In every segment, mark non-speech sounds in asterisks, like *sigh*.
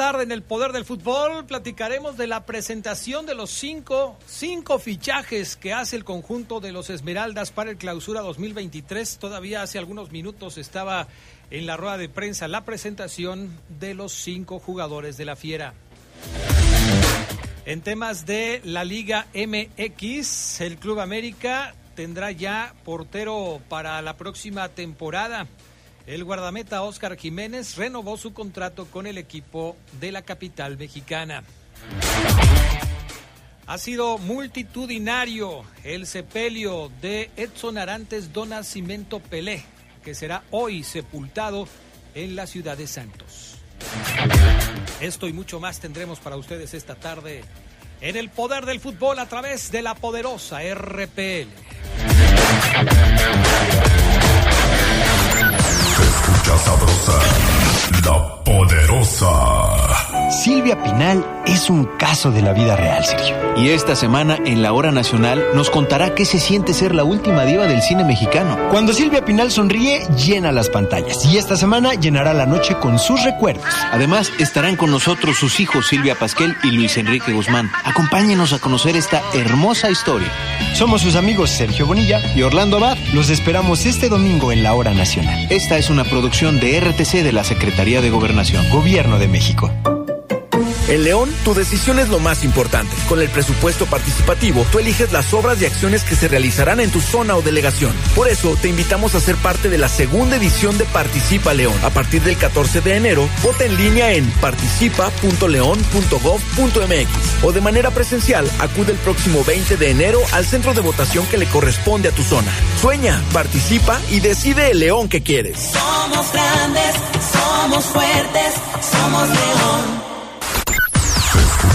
Tarde en el Poder del Fútbol platicaremos de la presentación de los cinco, cinco fichajes que hace el conjunto de los Esmeraldas para el Clausura 2023. Todavía hace algunos minutos estaba en la rueda de prensa la presentación de los cinco jugadores de la Fiera. En temas de la Liga MX, el Club América tendrá ya portero para la próxima temporada. El guardameta Oscar Jiménez renovó su contrato con el equipo de la capital mexicana. Ha sido multitudinario el sepelio de Edson Arantes Don Nacimiento Pelé, que será hoy sepultado en la ciudad de Santos. Esto y mucho más tendremos para ustedes esta tarde en el poder del fútbol a través de la poderosa RPL escucha sabrosa, la poderosa. Silvia Pinal es un caso de la vida real, Sergio. Y esta semana en la Hora Nacional nos contará qué se siente ser la última diva del cine mexicano. Cuando Silvia Pinal sonríe, llena las pantallas. Y esta semana llenará la noche con sus recuerdos. Además, estarán con nosotros sus hijos Silvia Pasquel y Luis Enrique Guzmán. Acompáñenos a conocer esta hermosa historia. Somos sus amigos Sergio Bonilla y Orlando Abad. Los esperamos este domingo en la Hora Nacional. Esta es una producción de RTC de la Secretaría de Gobernación. Gobierno de México. En León, tu decisión es lo más importante. Con el presupuesto participativo, tú eliges las obras y acciones que se realizarán en tu zona o delegación. Por eso, te invitamos a ser parte de la segunda edición de Participa León. A partir del 14 de enero, vota en línea en participa.león.gov.mx o de manera presencial, acude el próximo 20 de enero al centro de votación que le corresponde a tu zona. Sueña, participa y decide el León que quieres. Somos grandes, somos fuertes, somos León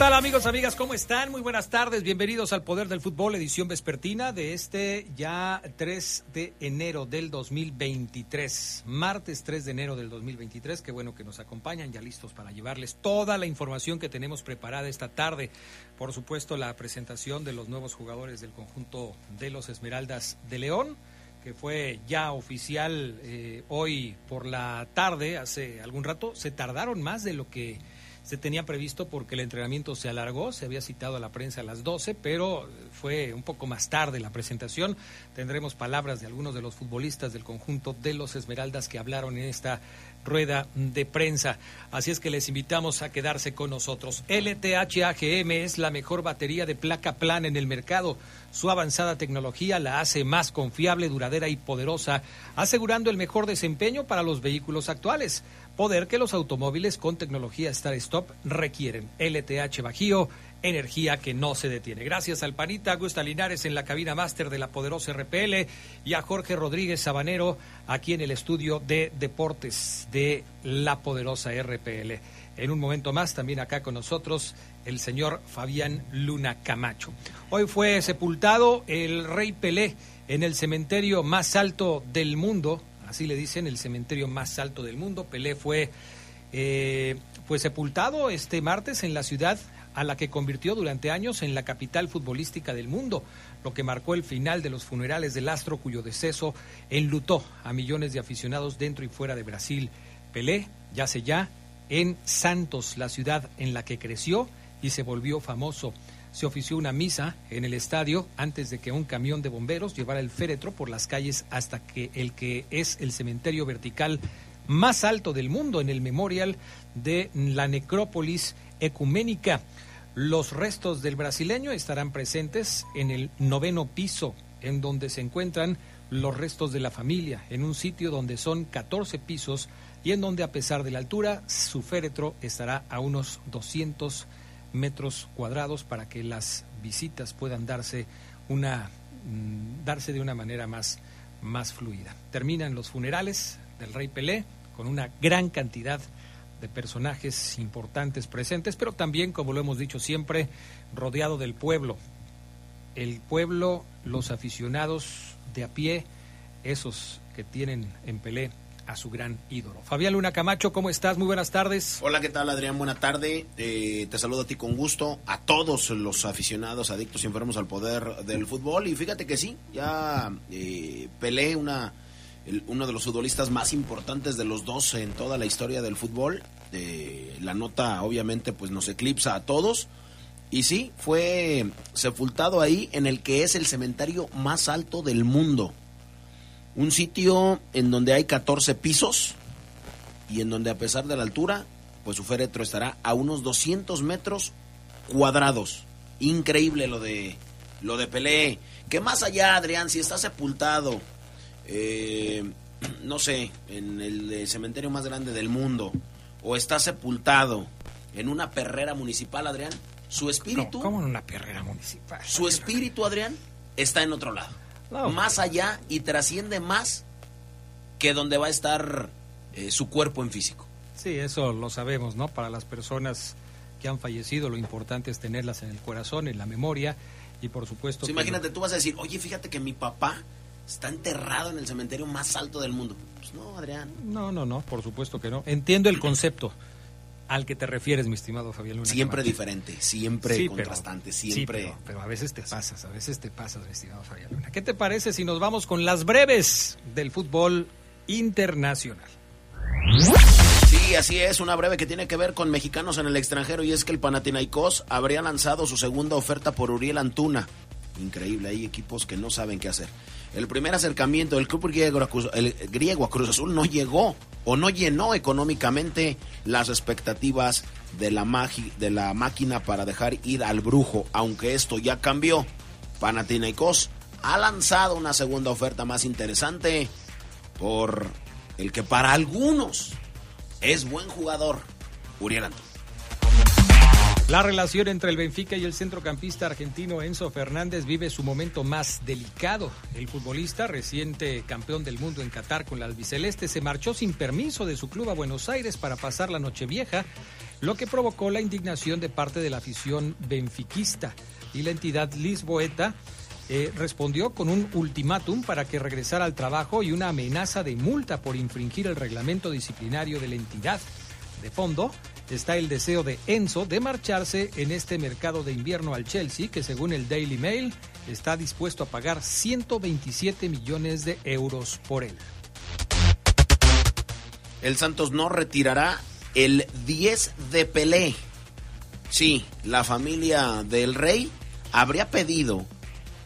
Amigos, amigas? ¿Cómo están? Muy buenas tardes. Bienvenidos al Poder del Fútbol, edición vespertina de este ya 3 de enero del 2023. Martes 3 de enero del 2023. Qué bueno que nos acompañan, ya listos para llevarles toda la información que tenemos preparada esta tarde. Por supuesto, la presentación de los nuevos jugadores del conjunto de los Esmeraldas de León que fue ya oficial eh, hoy por la tarde, hace algún rato, se tardaron más de lo que se tenía previsto porque el entrenamiento se alargó, se había citado a la prensa a las 12, pero fue un poco más tarde la presentación. Tendremos palabras de algunos de los futbolistas del conjunto de los Esmeraldas que hablaron en esta rueda de prensa. Así es que les invitamos a quedarse con nosotros. LTH AGM es la mejor batería de placa plana en el mercado. Su avanzada tecnología la hace más confiable, duradera y poderosa, asegurando el mejor desempeño para los vehículos actuales poder que los automóviles con tecnología Start Stop requieren. LTH Bajío energía que no se detiene. Gracias al Panita, Augusta Linares en la cabina máster de la poderosa RPL y a Jorge Rodríguez Sabanero aquí en el estudio de deportes de la poderosa RPL. En un momento más, también acá con nosotros, el señor Fabián Luna Camacho. Hoy fue sepultado el rey Pelé en el cementerio más alto del mundo, así le dicen, el cementerio más alto del mundo. Pelé fue, eh, fue sepultado este martes en la ciudad a la que convirtió durante años en la capital futbolística del mundo, lo que marcó el final de los funerales del astro cuyo deceso enlutó a millones de aficionados dentro y fuera de Brasil. Pelé yace ya en Santos, la ciudad en la que creció y se volvió famoso. Se ofició una misa en el estadio antes de que un camión de bomberos llevara el féretro por las calles hasta que el que es el cementerio vertical más alto del mundo en el memorial de la necrópolis ecuménica. Los restos del brasileño estarán presentes en el noveno piso, en donde se encuentran los restos de la familia, en un sitio donde son 14 pisos y en donde a pesar de la altura, su féretro estará a unos 200 metros cuadrados para que las visitas puedan darse una mm, darse de una manera más más fluida. Terminan los funerales del rey Pelé con una gran cantidad de personajes importantes presentes, pero también, como lo hemos dicho siempre, rodeado del pueblo. El pueblo, los aficionados de a pie, esos que tienen en Pelé a su gran ídolo. Fabián Luna Camacho, ¿cómo estás? Muy buenas tardes. Hola, ¿qué tal Adrián? Buena tarde. Eh, te saludo a ti con gusto, a todos los aficionados, adictos y enfermos al poder del fútbol. Y fíjate que sí, ya eh, Pelé, una uno de los futbolistas más importantes de los dos en toda la historia del fútbol. Eh, la nota obviamente pues nos eclipsa a todos. Y sí, fue sepultado ahí en el que es el cementerio más alto del mundo. Un sitio en donde hay 14 pisos y en donde a pesar de la altura, pues su féretro estará a unos 200 metros cuadrados. Increíble lo de lo de Pelé. Que más allá, Adrián, si está sepultado eh, *clears throat* no sé, en el eh, cementerio más grande del mundo, o está sepultado en una perrera municipal, Adrián, su espíritu... ¿Cómo en una perrera municipal? Su espíritu, Adrián, está en otro lado. Más allá y trasciende más que donde va a estar eh, su cuerpo en físico. Sí, eso lo sabemos, ¿no? Para las personas que han fallecido, lo importante es tenerlas en el corazón, en la memoria y por supuesto... imagínate, tú vas a decir, oye, fíjate que mi papá está enterrado en el cementerio más alto del mundo. Pues no, Adrián. No, no, no, por supuesto que no. Entiendo el concepto al que te refieres, mi estimado Fabián Luna. Siempre diferente, siempre contrastante, siempre. pero, a veces te pasas, a veces te pasas, mi estimado Fabián Luna. ¿Qué te parece si nos vamos con las breves del fútbol internacional? Sí, así es, una breve que tiene que ver con mexicanos en el extranjero y es que el Panathinaikos habría lanzado su segunda oferta por Uriel Antuna. Increíble, hay equipos que no saben qué hacer. El primer acercamiento del club griego, el griego a Cruz Azul no llegó o no llenó económicamente las expectativas de la, de la máquina para dejar ir al brujo, aunque esto ya cambió. Panathinaikos ha lanzado una segunda oferta más interesante por el que para algunos es buen jugador, Uriel Antón. La relación entre el Benfica y el centrocampista argentino Enzo Fernández vive su momento más delicado. El futbolista, reciente campeón del mundo en Qatar con la albiceleste, se marchó sin permiso de su club a Buenos Aires para pasar la Nochevieja, lo que provocó la indignación de parte de la afición benfiquista. Y la entidad Lisboeta eh, respondió con un ultimátum para que regresara al trabajo y una amenaza de multa por infringir el reglamento disciplinario de la entidad. De fondo, está el deseo de Enzo de marcharse en este mercado de invierno al Chelsea, que según el Daily Mail está dispuesto a pagar 127 millones de euros por él. El Santos no retirará el 10 de Pelé. Sí, la familia del rey habría pedido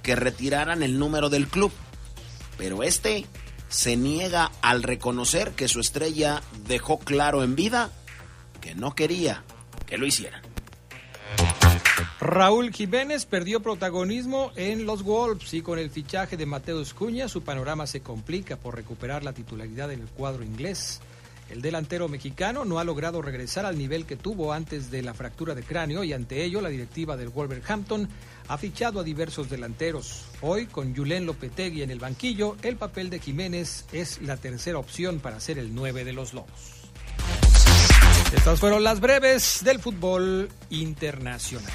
que retiraran el número del club, pero este se niega al reconocer que su estrella dejó claro en vida no quería que lo hicieran. Raúl Jiménez perdió protagonismo en los Wolves y con el fichaje de Mateus Cuña su panorama se complica por recuperar la titularidad en el cuadro inglés. El delantero mexicano no ha logrado regresar al nivel que tuvo antes de la fractura de cráneo y ante ello la directiva del Wolverhampton ha fichado a diversos delanteros. Hoy, con Julen Lopetegui en el banquillo, el papel de Jiménez es la tercera opción para ser el 9 de los Lobos. Estas fueron las breves del fútbol internacional.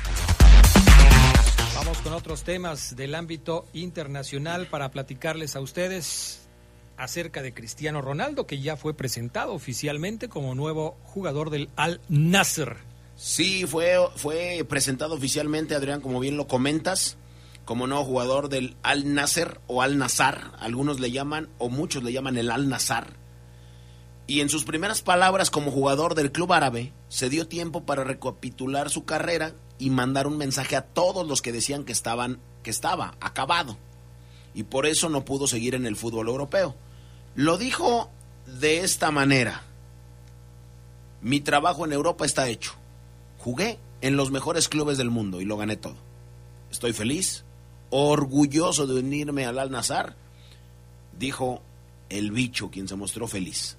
Vamos con otros temas del ámbito internacional para platicarles a ustedes acerca de Cristiano Ronaldo, que ya fue presentado oficialmente como nuevo jugador del Al Nasser. Sí, fue, fue presentado oficialmente, Adrián, como bien lo comentas, como nuevo jugador del Al Nasser o Al Nazar, algunos le llaman, o muchos le llaman el Al Nazar. Y en sus primeras palabras como jugador del club árabe, se dio tiempo para recapitular su carrera y mandar un mensaje a todos los que decían que estaban que estaba acabado y por eso no pudo seguir en el fútbol europeo. Lo dijo de esta manera. Mi trabajo en Europa está hecho. Jugué en los mejores clubes del mundo y lo gané todo. Estoy feliz, orgulloso de unirme al Al-Nazar, dijo el bicho, quien se mostró feliz.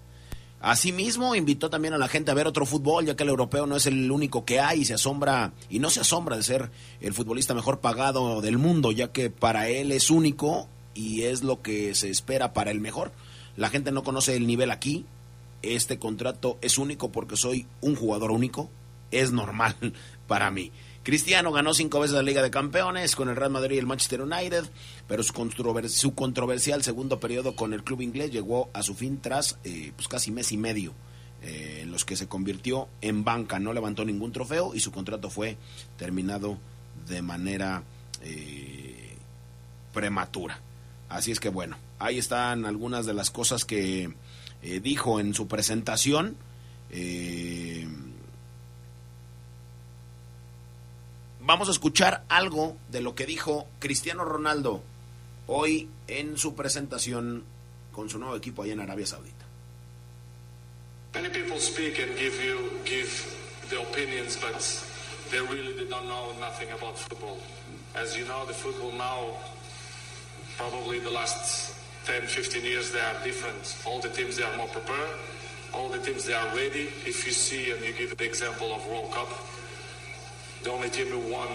Asimismo, invitó también a la gente a ver otro fútbol, ya que el europeo no es el único que hay y se asombra, y no se asombra de ser el futbolista mejor pagado del mundo, ya que para él es único y es lo que se espera para el mejor. La gente no conoce el nivel aquí. Este contrato es único porque soy un jugador único. Es normal *laughs* para mí. Cristiano ganó cinco veces la Liga de Campeones con el Real Madrid y el Manchester United, pero su, controversial segundo periodo con el club inglés llegó a su fin tras eh, pues casi mes y medio eh, en los que se convirtió en banca. No levantó ningún trofeo y su contrato fue terminado de manera eh, prematura. Así es que bueno, ahí están algunas de las cosas que dijo en su presentación. Vamos a escuchar algo de lo que dijo Cristiano Ronaldo hoy en su presentación con su nuevo equipo allá en Arabia Saudita. Many people speak and give you give the opinions, but they really don't know nothing about football. As you know, the football now, probably the last 10, 15 years, they are different. All the teams they are more prepared. All the teams they are ready. If you see and you give the example of World Cup, The only team who won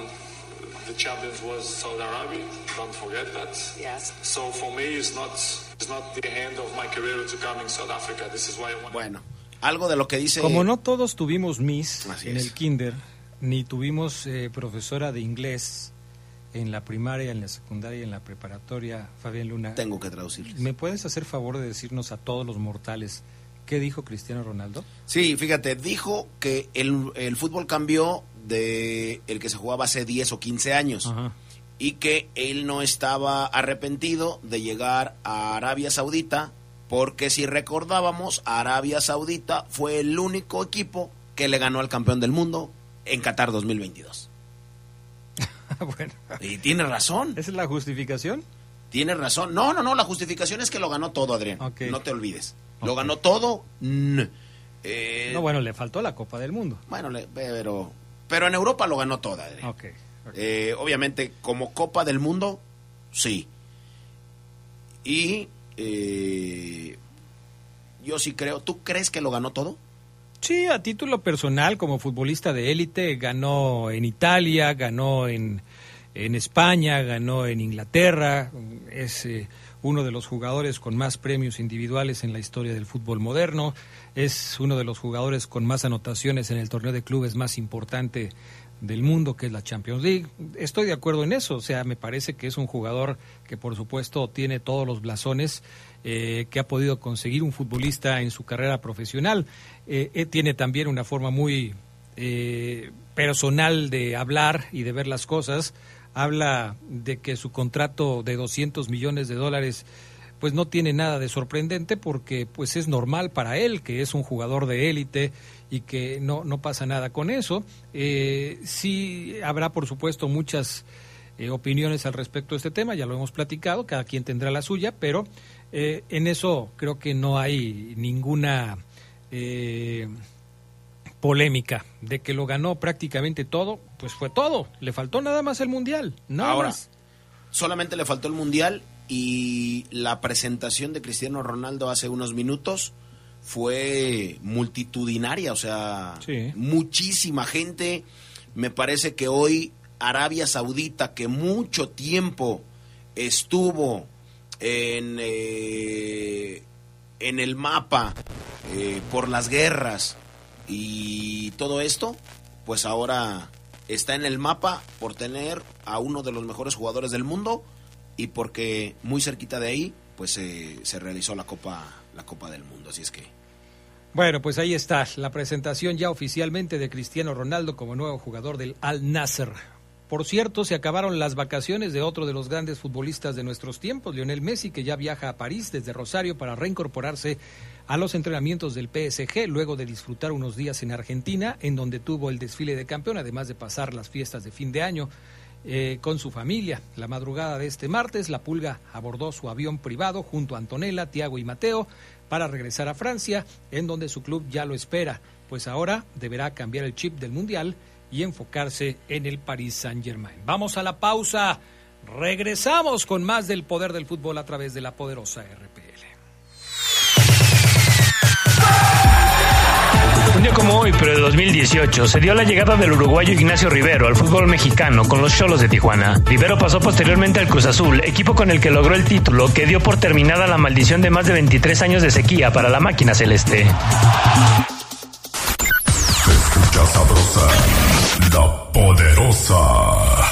the champions was Saudi Arabia. Don't forget that. Yes. So for me, it's not it's not the end of my career to come in South Africa. This is why I want. Bueno, algo de lo que dice. Como no todos tuvimos Miss Así en es. el kinder, ni tuvimos eh, profesora de inglés en la primaria, en la secundaria y en la preparatoria, Fabián Luna. Tengo que traducir. ¿Me puedes hacer favor de decirnos a todos los mortales qué dijo Cristiano Ronaldo? Sí, fíjate, dijo que el, el fútbol cambió de el que se jugaba hace 10 o 15 años. Y que él no estaba arrepentido de llegar a Arabia Saudita, porque si recordábamos, Arabia Saudita fue el único equipo que le ganó al campeón del mundo en Qatar 2022. *laughs* bueno. Y tiene razón. ¿Esa es la justificación? Tiene razón. No, no, no, la justificación es que lo ganó todo, Adrián. No te olvides. Lo ganó todo. Eh, no, bueno, le faltó la Copa del Mundo. Bueno, pero pero en Europa lo ganó toda. Eh, obviamente, como Copa del Mundo, sí. Y eh, yo sí creo. ¿Tú crees que lo ganó todo? Sí, a título personal, como futbolista de élite, ganó en Italia, ganó en, en España, ganó en Inglaterra. Es eh, uno de los jugadores con más premios individuales en la historia del fútbol moderno es uno de los jugadores con más anotaciones en el torneo de clubes más importante del mundo, que es la Champions League. Estoy de acuerdo en eso, o sea, me parece que es un jugador que por supuesto tiene todos los blasones eh, que ha podido conseguir un futbolista en su carrera profesional. Eh, eh, tiene también una forma muy personal de hablar y de ver las cosas. Habla de que su contrato de 200 millones de dólares pues no tiene nada de sorprendente porque pues es normal para él que es un jugador de élite y que no, no pasa nada con eso. Eh, sí habrá por supuesto muchas eh, opiniones al respecto de este tema, ya lo hemos platicado, cada quien tendrá la suya, pero eh, en eso creo que no hay ninguna polémica de que lo ganó prácticamente todo, pues fue todo, le faltó nada más el mundial, nada Ahora, más. Solamente le faltó el mundial y la presentación de Cristiano Ronaldo hace unos minutos fue multitudinaria, o sea, Sí. muchísima gente. Me parece que hoy Arabia Saudita, que mucho tiempo estuvo en, eh, en el mapa eh, por las guerras y todo esto, pues ahora está en el mapa por tener a uno de los mejores jugadores del mundo y porque muy cerquita de ahí, pues se realizó la Copa, la Copa del Mundo. Así es que Bueno, pues ahí está la presentación ya oficialmente de Cristiano Ronaldo como nuevo jugador del Al Nasser. Por cierto, se acabaron las vacaciones de otro de los grandes futbolistas de nuestros tiempos, Lionel Messi, que ya viaja a París desde Rosario para reincorporarse a los entrenamientos del PSG, luego de disfrutar unos días en Argentina, en donde tuvo el desfile de campeón, además de pasar las fiestas de fin de año eh, con su familia. La madrugada de este martes, la Pulga abordó su avión privado junto a Antonella, Tiago y Mateo para regresar a Francia, en donde su club ya lo espera, pues ahora deberá cambiar el chip del Mundial y enfocarse en el Paris Saint-Germain. Vamos a la pausa. Regresamos con más del poder del fútbol a través de la poderosa RPL. Un día como hoy, pero de 2018, se dio la llegada del uruguayo Ignacio Rivero al fútbol mexicano con los Cholos de Tijuana. Rivero pasó posteriormente al Cruz Azul, equipo con el que logró el título que dio por terminada la maldición de más de 23 años de sequía para la máquina celeste. Se escucha sabrosa, la poderosa.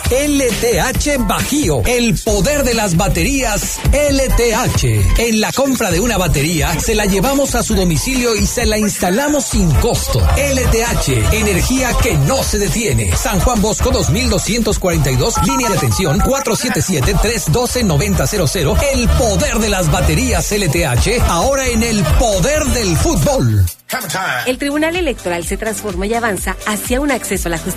LTH Bajío, el poder de las baterías LTH. En la compra de una batería, se la llevamos a su domicilio y se la instalamos sin costo. LTH, energía que no se detiene. San Juan Bosco 2242, línea de atención 477-312-9000. El poder de las baterías LTH, ahora en el poder del fútbol. El Tribunal Electoral se transforma y avanza hacia un acceso a la justicia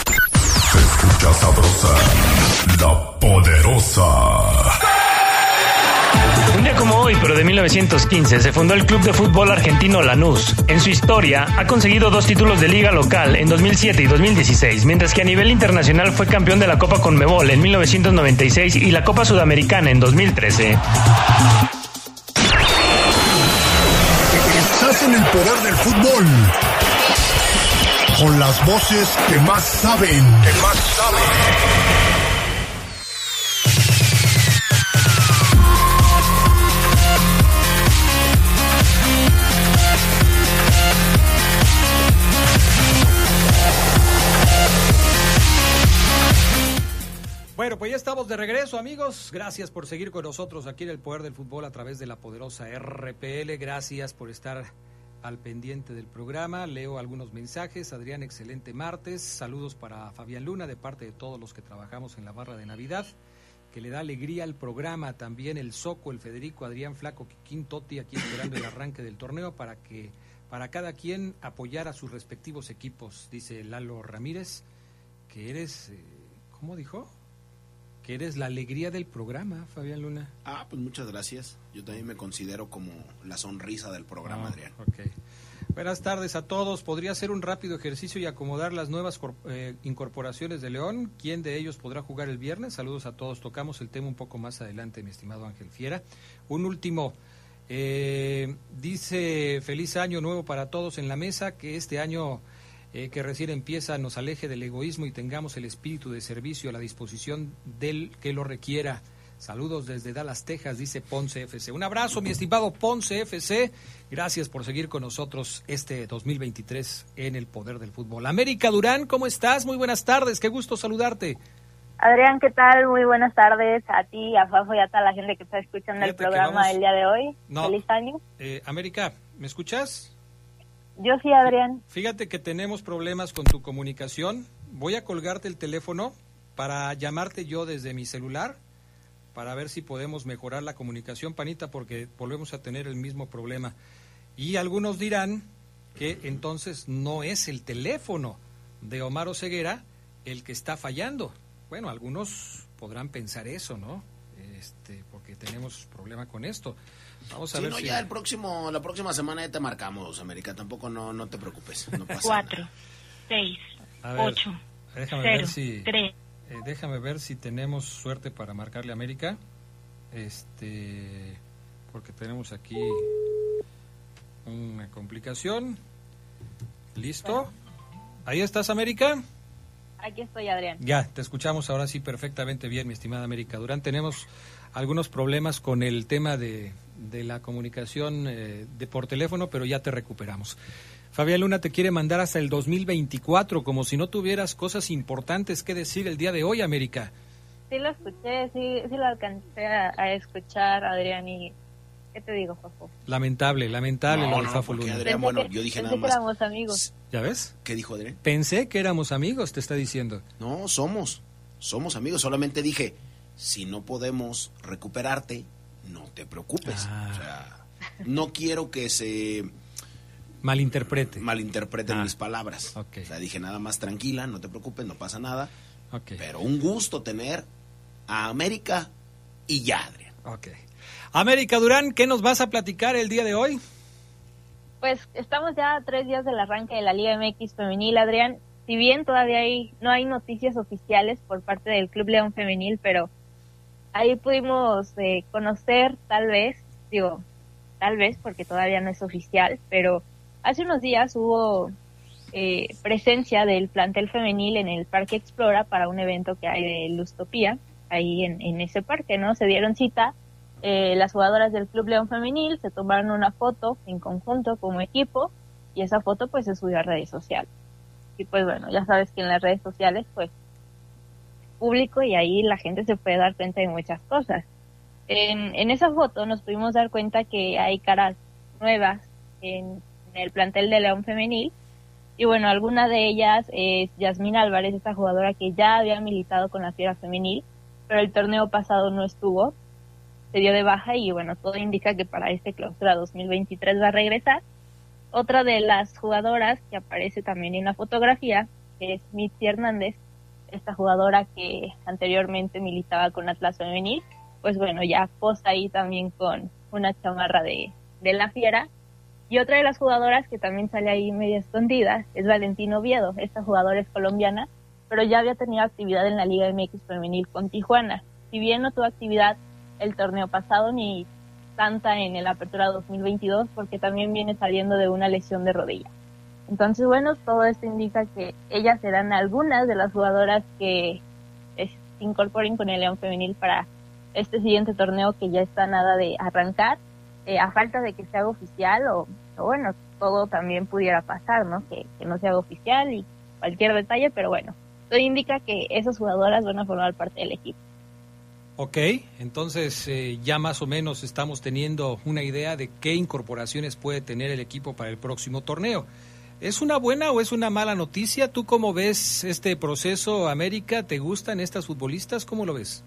Escucha sabrosa, la poderosa. Un día como hoy, pero de 1915, se fundó el Club de Fútbol Argentino Lanús. En su historia, ha conseguido dos títulos de liga local en 2007 y 2016, mientras que a nivel internacional fue campeón de la Copa Conmebol en 1996 y la Copa Sudamericana en 2013. Estás en el poder del fútbol. Con las voces que más saben. Que más saben. Bueno, pues ya estamos de regreso, amigos. Gracias por seguir con nosotros aquí en el Poder del Fútbol a través de la poderosa RPL. Gracias por estar al pendiente del programa. Leo algunos mensajes. Adrián, excelente martes. Saludos para Fabián Luna de parte de todos los que trabajamos en la barra de Navidad. Que le da alegría al programa. También el Soco, el Federico, Adrián Flaco, Quiquín Totti, aquí esperando el arranque del torneo para que para cada quien apoyar a sus respectivos equipos. Dice Lalo Ramírez, que eres, eh, ¿cómo dijo? Que eres la alegría del programa, Fabián Luna. Ah, pues muchas gracias. Yo también me considero como la sonrisa del programa, Ah, Adrián. ok. Buenas tardes a todos. ¿Podría hacer un rápido ejercicio y acomodar las nuevas eh, incorporaciones de León? ¿Quién de ellos podrá jugar el viernes? Saludos a todos. Tocamos el tema un poco más adelante, mi estimado Ángel Fiera. Un último. eh, dice feliz año nuevo para todos en la mesa, que este año eh, que recién empieza nos aleje del egoísmo y tengamos el espíritu de servicio a la disposición del que lo requiera. Saludos desde Dallas, Texas, dice Ponce FC. Un abrazo, mi estimado Ponce FC. Gracias por seguir con nosotros este 2023 en el poder del fútbol. América Durán, ¿cómo estás? Muy buenas tardes, qué gusto saludarte. Adrián, ¿qué tal? Muy buenas tardes a ti, a Fafo y a toda la gente que está escuchando el programa del día de hoy. Feliz año. Eh, América, ¿me escuchas? Yo sí, Adrián. Fíjate que tenemos problemas con tu comunicación. Voy a colgarte el teléfono para llamarte yo desde mi celular para ver si podemos mejorar la comunicación, Panita, porque volvemos a tener el mismo problema. Y algunos dirán que entonces no es el teléfono de Omar Oseguera el que está fallando. Bueno, algunos podrán pensar eso, ¿no? Este, porque tenemos problema con esto. Vamos a ver no, si... ya el próximo, la próxima semana ya te marcamos, América. Tampoco no, no te preocupes. No pasa Cuatro, seis, ocho, déjame cero, ver si... tres. Eh, déjame ver si tenemos suerte para marcarle a América. Este, porque tenemos aquí una complicación. ¿Listo? ¿Ahí estás, América? Aquí estoy, Adrián. Ya, te escuchamos ahora sí perfectamente bien, mi estimada América Durán. Tenemos algunos problemas con el tema de, de la comunicación eh, de por teléfono, pero ya te recuperamos. Fabián Luna te quiere mandar hasta el 2024, como si no tuvieras cosas importantes que decir el día de hoy, América. Sí lo escuché, sí, sí lo alcancé a, a escuchar, Adrián, y ¿qué te digo, Fafo? Lamentable, lamentable No, lo del no, Fafo Luna. Adrián, bueno, yo dije Pensé nada que más. éramos amigos. ¿Ya ves? ¿Qué dijo Adrián? Pensé que éramos amigos, te está diciendo. No, somos. Somos amigos. Solamente dije, si no podemos recuperarte, no te preocupes. Ah. O sea, no quiero que se Malinterprete. malinterpreten Ah. mis palabras. Ok. O sea, dije nada más tranquila, no te preocupes, no pasa nada. Ok. Pero un gusto tener a América y ya, Adrián. Ok. América Durán, ¿qué nos vas a platicar el día de hoy? Pues estamos ya a tres días del arranque de la Liga MX femenil, Adrián. Si bien todavía hay, no hay noticias oficiales por parte del Club León Femenil, pero ahí pudimos eh, conocer, tal vez, digo, tal vez porque todavía no es oficial, pero hace unos días hubo eh, presencia del plantel femenil en el Parque Explora para un evento que hay de Lustopía, ahí en, ese parque, ¿no? Se dieron cita eh, las jugadoras del Club León Femenil, se tomaron una foto en conjunto como equipo y esa foto pues se subió a redes sociales. Y pues bueno, ya sabes que en las redes sociales pues público y ahí la gente se puede dar cuenta de muchas cosas. En, en esa foto nos pudimos dar cuenta que hay caras nuevas en, el plantel de León Femenil y bueno, alguna de ellas es Yasmín Álvarez, esta jugadora que ya había militado con la Fiera Femenil, pero el torneo pasado no estuvo, se dio de baja y bueno, todo indica que para este clausura 2023 va a regresar. Otra de las jugadoras que aparece también en la fotografía es Mitzi Hernández, esta jugadora que anteriormente militaba con Atlas Femenil, pues bueno, ya posa ahí también con una chamarra de, de la Fiera. Y otra de las jugadoras que también sale ahí media escondida es Valentino Oviedo. Esta jugadora es colombiana, pero ya había tenido actividad en la Liga MX Femenil con Tijuana. Si bien no tuvo actividad el torneo pasado ni tanta en el Apertura 2022 porque también viene saliendo de una lesión de rodilla. Entonces, bueno, todo esto indica que ellas serán algunas de las jugadoras que se incorporen con el León Femenil para este siguiente torneo que ya está nada de arrancar, eh, a falta de que se haga oficial o, bueno, todo también pudiera pasar, ¿no? Que, que no se haga oficial y cualquier detalle, pero bueno, todo indica que esas jugadoras van a formar parte del equipo. Ok, entonces eh, ya más o menos estamos teniendo una idea de qué incorporaciones puede tener el equipo para el próximo torneo. ¿Es una buena o es una mala noticia? ¿Tú cómo ves este proceso, América? ¿Te gustan estas futbolistas? ¿Cómo lo ves?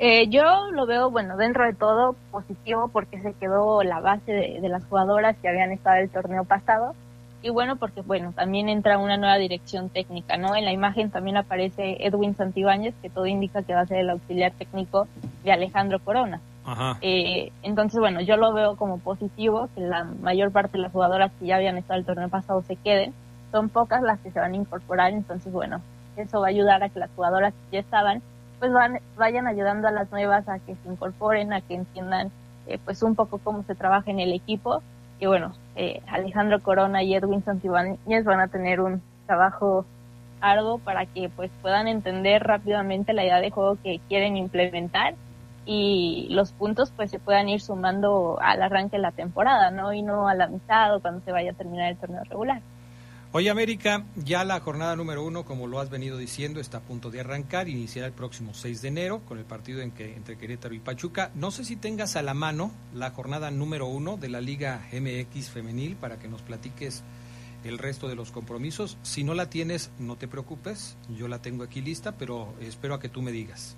Eh, yo lo veo, bueno, dentro de todo positivo porque se quedó la base de, las jugadoras que habían estado el torneo pasado y bueno, porque bueno, también entra una nueva dirección técnica, ¿no? En la imagen también aparece Edwin Santibáñez, que todo indica que va a ser el auxiliar técnico de Alejandro Corona. Eh, entonces, bueno, yo lo veo como positivo, que la mayor parte de las jugadoras que ya habían estado el torneo pasado se queden. Son pocas las que se van a incorporar, entonces, bueno, eso va a ayudar a que las jugadoras que ya estaban, pues van, vayan ayudando a las nuevas a que se incorporen, a que entiendan, eh, pues, un poco cómo se trabaja en el equipo. Y bueno, eh, Alejandro Corona y Edwin Santibáñez van a tener un trabajo arduo para que pues puedan entender rápidamente la idea de juego que quieren implementar y los puntos pues se puedan ir sumando al arranque de la temporada, ¿no? Y no a la mitad o cuando se vaya a terminar el torneo regular. Oye América, ya la jornada número uno, como lo has venido diciendo, está a punto de arrancar, iniciará el próximo 6 de enero con el partido en que, entre Querétaro y Pachuca. No sé si tengas a la mano la jornada número uno de la Liga MX femenil para que nos platiques el resto de los compromisos. Si no la tienes, no te preocupes, yo la tengo aquí lista, pero espero a que tú me digas.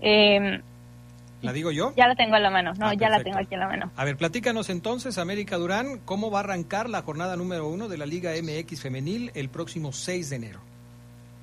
Eh, ¿La digo yo? Ya la tengo a la mano, no, Ah, ya la tengo aquí a la mano. A ver, platícanos entonces, América Durán, ¿cómo va a arrancar la jornada número uno de la Liga MX femenil el próximo 6 de enero?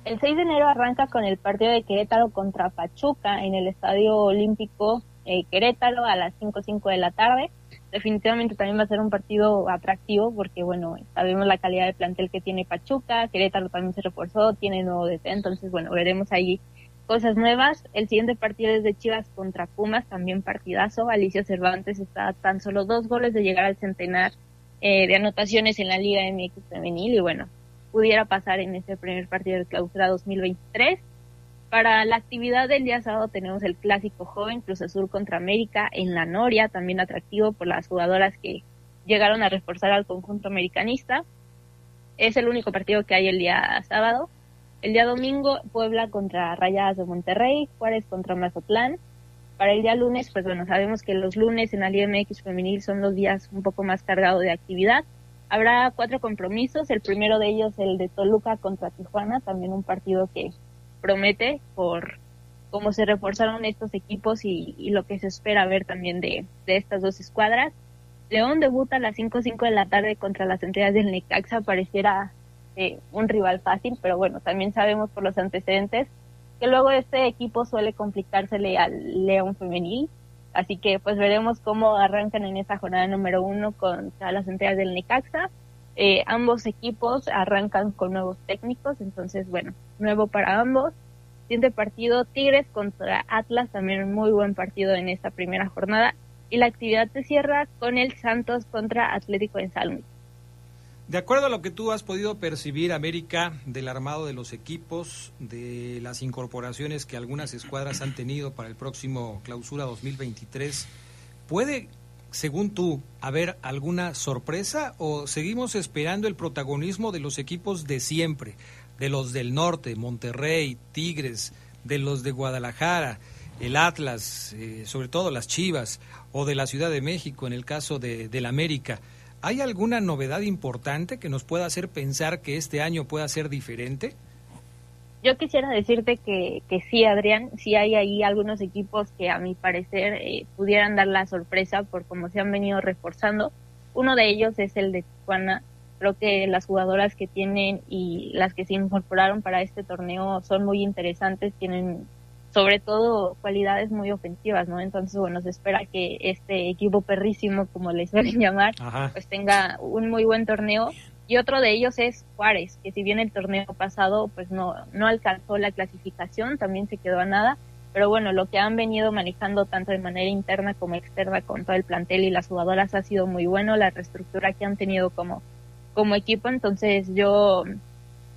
El 6 de enero arranca con el partido de Querétaro contra Pachuca en el Estadio Olímpico eh, Querétaro a las 5.05 de la tarde. Definitivamente también va a ser un partido atractivo porque, bueno, sabemos la calidad de plantel que tiene Pachuca, Querétaro también se reforzó, tiene nuevo DT, entonces, bueno, veremos ahí cosas nuevas. El siguiente partido es de Chivas contra Pumas, también partidazo. Alicia Cervantes está a tan solo dos goles de llegar al centenar eh, de anotaciones en la Liga MX femenil y bueno, pudiera pasar en ese primer partido de clausura 2023. Para la actividad del día sábado tenemos el clásico joven Cruz Azul contra América en la Noria, también atractivo por las jugadoras que llegaron a reforzar al conjunto americanista. Es el único partido que hay el día sábado. El día domingo, Puebla contra Rayadas de Monterrey, Juárez contra Mazatlán. Para el día lunes, pues bueno, sabemos que los lunes en la Liga MX femenil son los días un poco más cargados de actividad. Habrá cuatro compromisos, el primero de ellos el de Toluca contra Tijuana, también un partido que promete por cómo se reforzaron estos equipos y, y lo que se espera ver también de, de estas dos escuadras. León debuta a las 5.05 de la tarde contra las entidades del Necaxa, pareciera eh, un rival fácil, pero bueno, también sabemos por los antecedentes que luego este equipo suele complicársele al León femenil, así que pues veremos cómo arrancan en esta jornada número uno contra las entidades del Necaxa. Eh, ambos equipos arrancan con nuevos técnicos, entonces bueno, nuevo para ambos. Siguiente partido, Tigres contra Atlas, también un muy buen partido en esta primera jornada. Y la actividad se cierra con el Santos contra Atlético San Luis. De acuerdo a lo que tú has podido percibir, América, del armado de los equipos, de las incorporaciones que algunas escuadras han tenido para el próximo clausura 2023, ¿puede, según tú, haber alguna sorpresa o seguimos esperando el protagonismo de los equipos de siempre, de los del norte, Monterrey, Tigres, de los de Guadalajara, el Atlas, eh, sobre todo las Chivas, o de la Ciudad de México en el caso de, del América? ¿Hay alguna novedad importante que nos pueda hacer pensar que este año pueda ser diferente? Yo quisiera decirte que, que sí, Adrián, sí hay ahí algunos equipos que a mi parecer eh, pudieran dar la sorpresa por cómo se han venido reforzando. Uno de ellos es el de Tijuana. Creo que las jugadoras que tienen y las que se incorporaron para este torneo son muy interesantes, tienen sobre todo cualidades muy ofensivas, ¿no? Entonces, bueno, se espera que este equipo perrísimo, como le suelen *laughs* llamar, Ajá. pues tenga un muy buen torneo. Y otro de ellos es Juárez, que si bien el torneo pasado pues no, no alcanzó la clasificación, también se quedó a nada, pero bueno, lo que han venido manejando tanto de manera interna como externa con todo el plantel y las jugadoras ha sido muy bueno, la reestructura que han tenido como, como equipo, entonces yo,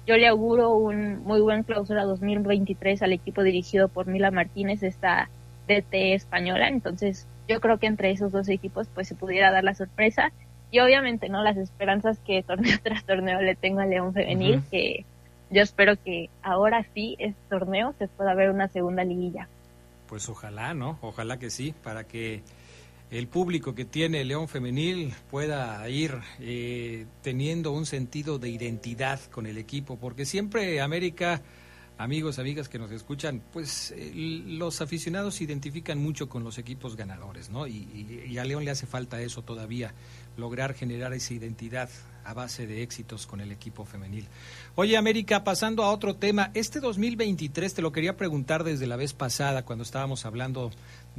yo le auguro un muy buen clausura 2023 al equipo dirigido por Mila Martínez, esta DT española, entonces yo creo que entre esos dos equipos pues se pudiera dar la sorpresa y obviamente no las esperanzas que *laughs* torneo tras torneo le tengo al León Femenil, que yo espero que ahora sí, este torneo, se pueda ver una segunda liguilla. Pues ojalá, ¿no? Ojalá que sí, para que el público que tiene León Femenil pueda ir eh, teniendo un sentido de identidad con el equipo, porque siempre América, amigos, amigas que nos escuchan, pues eh, los aficionados se identifican mucho con los equipos ganadores, ¿no? Y, y- y a León le hace falta eso todavía, lograr generar esa identidad a base de éxitos con el equipo femenil. Oye, América, pasando a otro tema, este 2023 te lo quería preguntar desde la vez pasada cuando estábamos hablando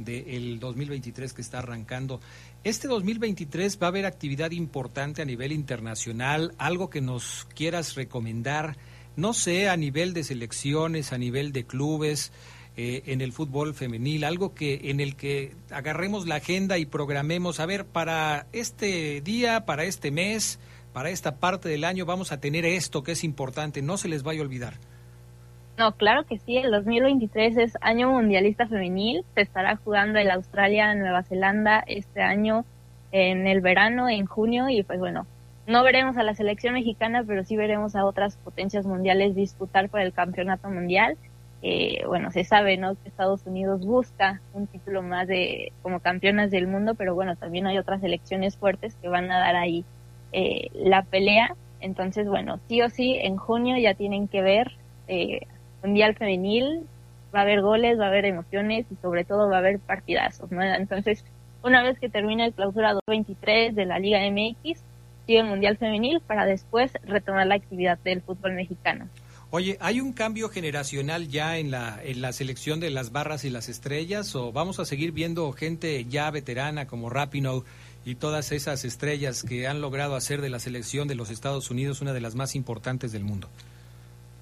del 2023 que está arrancando. Este 2023 va a haber actividad importante a nivel internacional, algo que nos quieras recomendar, no sé, a nivel de selecciones, a nivel de clubes, eh, en el fútbol femenil, algo que en el que agarremos la agenda y programemos, a ver, para este día, para este mes, para esta parte del año vamos a tener esto que es importante, no se les vaya a olvidar. No, claro que sí, el 2023 es año mundialista femenil, se estará jugando en Australia, Nueva Zelanda este año en el verano, en junio, y pues bueno, no veremos a la selección mexicana, pero sí veremos a otras potencias mundiales disputar por el campeonato mundial. Eh, bueno, se sabe, ¿no? Que Estados Unidos busca un título más de como campeonas del mundo, pero bueno, también hay otras selecciones fuertes que van a dar ahí eh, la pelea. Entonces, bueno, sí o sí, en junio ya tienen que ver eh, Mundial Femenil, va a haber goles, va a haber emociones y sobre todo va a haber partidazos, ¿no? Entonces, una vez que termine el clausura 2023 de la Liga MX, sigue el Mundial Femenil para después retomar la actividad del fútbol mexicano. Oye, ¿hay un cambio generacional ya en la, en la selección de las barras y las estrellas o vamos a seguir viendo gente ya veterana como Rapinoe y todas esas estrellas que han logrado hacer de la selección de los Estados Unidos una de las más importantes del mundo?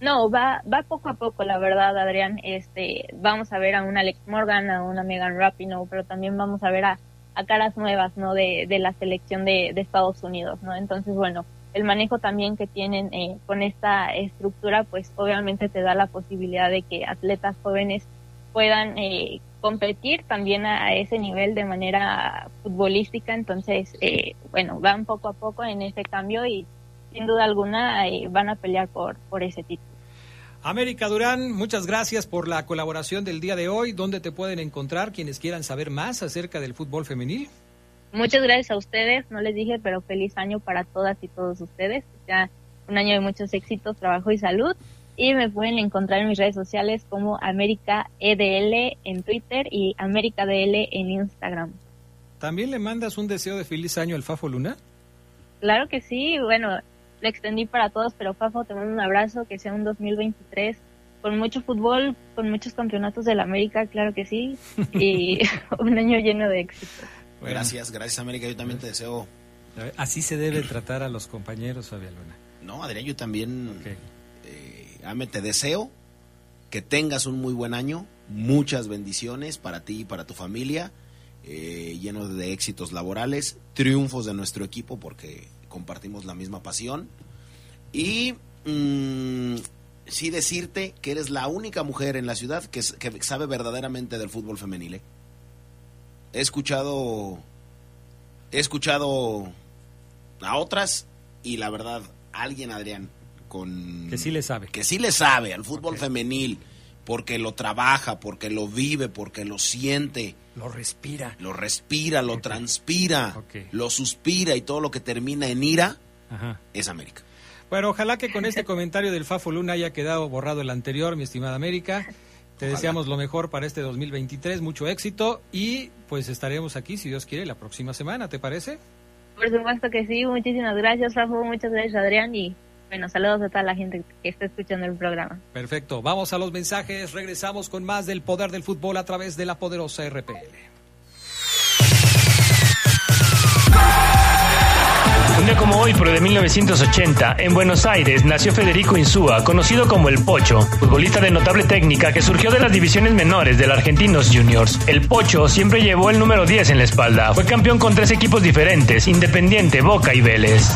No, va, va poco a poco, la verdad, Adrián. Este, vamos a ver a una Alex Morgan, a una Megan Rapinoe, pero también vamos a ver a, a caras nuevas, ¿no? De, de la selección de, de Estados Unidos, ¿no? Entonces, bueno, el manejo también que tienen eh, con esta estructura, pues obviamente te da la posibilidad de que atletas jóvenes puedan eh, competir también a, ese nivel de manera futbolística. Entonces, eh, bueno, van poco a poco en ese cambio y sin duda alguna van a pelear por, por ese título. América Durán, muchas gracias por la colaboración del día de hoy. ¿Dónde te pueden encontrar quienes quieran saber más acerca del fútbol femenil? Muchas gracias a ustedes, no les dije, pero feliz año para todas y todos ustedes. Ya un año de muchos éxitos, trabajo y salud. Y me pueden encontrar en mis redes sociales como América EDL en Twitter y América DL en Instagram. ¿También le mandas un deseo de feliz año al Fafo Luna? Claro que sí, bueno, le extendí para todos, pero Fafo, te mando un abrazo, que sea un 2023 con mucho fútbol, con muchos campeonatos de la América, claro que sí, y *laughs* *laughs* un año lleno de éxito. Gracias, gracias América. Yo también te deseo. Así se debe tratar a los compañeros, Fabián Luna. No, Adrián, yo también. Eh, Ame, te deseo que tengas un muy buen año, muchas bendiciones para ti y para tu familia, eh, lleno de éxitos laborales, triunfos de nuestro equipo porque compartimos la misma pasión. Y mm, sí decirte que eres la única mujer en la ciudad que, que sabe verdaderamente del fútbol femenil. ¿eh? he escuchado he escuchado a otras y la verdad alguien Adrián con que sí le sabe que sí le sabe al fútbol femenil porque lo trabaja porque lo vive porque lo siente. Lo respira. Lo respira lo transpira lo suspira y todo lo que termina en ira es América. Bueno ojalá que con este comentario del Fafo Luna haya quedado borrado el anterior mi estimada América. Te deseamos lo mejor para este 2023, mucho éxito y pues estaremos aquí, si Dios quiere, la próxima semana, ¿te parece? Por supuesto que sí, muchísimas gracias, Rafa, muchas gracias, Adrián, y bueno, saludos a toda la gente que está escuchando el programa. Perfecto, vamos a los mensajes, regresamos con más del poder del fútbol a través de la poderosa RPL. Un día como hoy, pero de 1980, en Buenos Aires, nació Federico Insúa, conocido como El Pocho, futbolista de notable técnica que surgió de las divisiones menores del Argentinos Juniors. El Pocho siempre llevó el número 10 en la espalda. Fue campeón con tres equipos diferentes, Independiente, Boca y Vélez.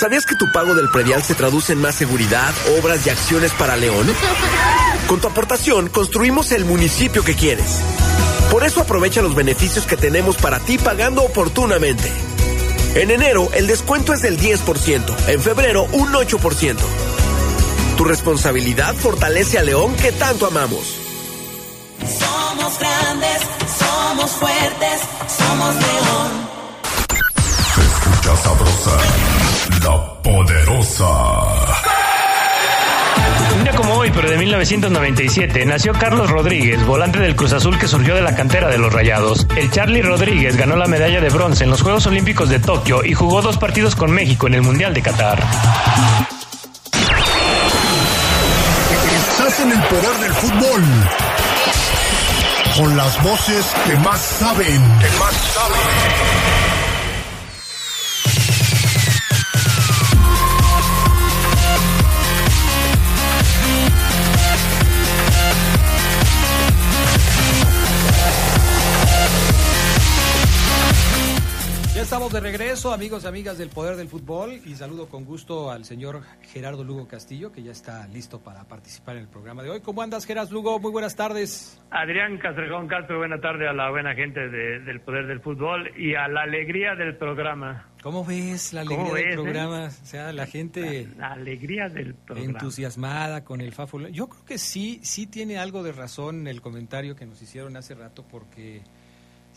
¿Sabías que tu pago del predial se traduce en más seguridad, obras y acciones para León? *laughs* Con tu aportación construimos el municipio que quieres. Por eso aprovecha los beneficios que tenemos para ti pagando oportunamente. En enero el descuento es del 10%, en febrero un 8%. Tu responsabilidad fortalece a León que tanto amamos. Somos grandes, somos fuertes, somos León. Escucha sabrosa, la poderosa. día como hoy, pero de 1997, nació Carlos Rodríguez, volante del Cruz Azul que surgió de la cantera de los Rayados. El Charlie Rodríguez ganó la medalla de bronce en los Juegos Olímpicos de Tokio y jugó dos partidos con México en el Mundial de Qatar. Estás en el poder del fútbol. Con las voces que más saben. Que más saben. Estamos de regreso, amigos y amigas del Poder del Fútbol, y saludo con gusto al señor Gerardo Lugo Castillo, que ya está listo para participar en el programa de hoy. ¿Cómo andas, Gerardo Lugo? Muy buenas tardes. Adrián Castrejón Castro, buena tarde a la buena gente del Poder del Fútbol y a la alegría del programa. ¿Cómo ves la alegría del eh? programa? O sea, la gente... La, alegría del programa. Entusiasmada con el Fafo. Yo creo que sí, sí tiene algo de razón el comentario que nos hicieron hace rato, porque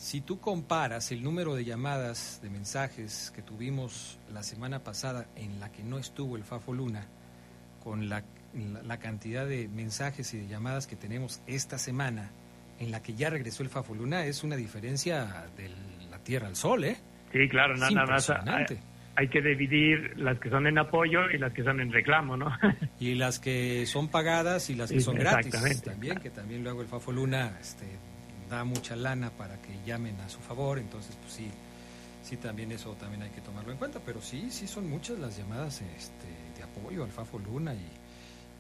si tú comparas el número de llamadas, de mensajes que tuvimos la semana pasada en la que no estuvo el Fafo Luna, con la, la, cantidad de mensajes y de llamadas que tenemos esta semana, en la que ya regresó el Fafo Luna, es una diferencia de la tierra al sol, ¿eh? Sí, claro, nada más. Hay, que dividir las que son en apoyo y las que son en reclamo, ¿no? *laughs* y las que son pagadas y las que son gratis también, que también luego el Fafo Luna este, da mucha lana para que llamen a su favor, entonces pues sí, sí también eso también hay que tomarlo en cuenta, pero sí, sí son muchas las llamadas este, de apoyo al Fafo Luna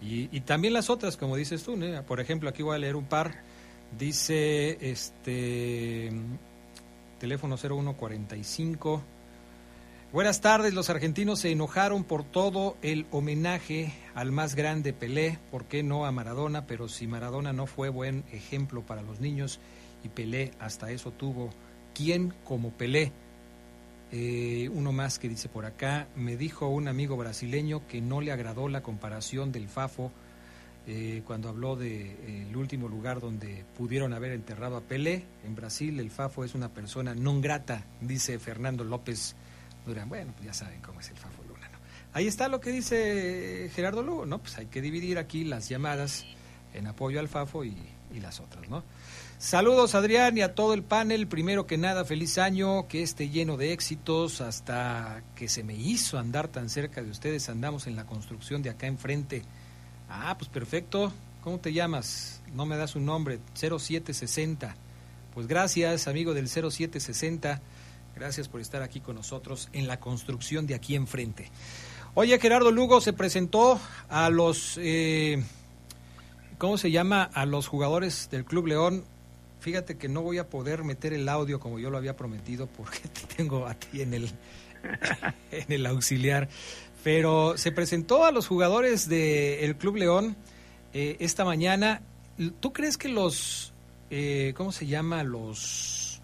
y, y, también las otras, como dices tú, por ejemplo, aquí voy a leer un par, dice este teléfono 0145 Buenas tardes, los argentinos se enojaron por todo el homenaje al más grande Pelé, ¿por qué no a Maradona? Pero si Maradona no fue buen ejemplo para los niños, y Pelé hasta eso tuvo. ¿Quién como Pelé? Eh, uno más que dice por acá, me dijo un amigo brasileño que no le agradó la comparación del Fafo eh, cuando habló del de, eh, último lugar donde pudieron haber enterrado a Pelé. En Brasil el Fafo es una persona non grata, dice Fernando López Durán. Bueno, pues ya saben cómo es el Fafo Luna. Ahí está lo que dice Gerardo Lugo, ¿no? Pues hay que dividir aquí las llamadas en apoyo al Fafo y las otras, ¿no? Saludos Adrián y a todo el panel. Primero que nada, feliz año, que esté lleno de éxitos. Hasta que se me hizo andar tan cerca de ustedes, andamos en la construcción de acá enfrente. Ah, pues perfecto. ¿Cómo te llamas? No me das un nombre. 0760. Pues gracias, amigo del 0760. Gracias por estar aquí con nosotros en la construcción de aquí enfrente. Oye, Gerardo Lugo se presentó a los, eh, ¿cómo se llama? A los jugadores del Club León Fíjate que no voy a poder meter el audio como yo lo había prometido porque *laughs* te tengo a ti en el, *laughs* en el auxiliar. Pero se presentó a los jugadores del Club León eh, esta mañana. ¿Tú crees que los, eh, ¿cómo se llama? Los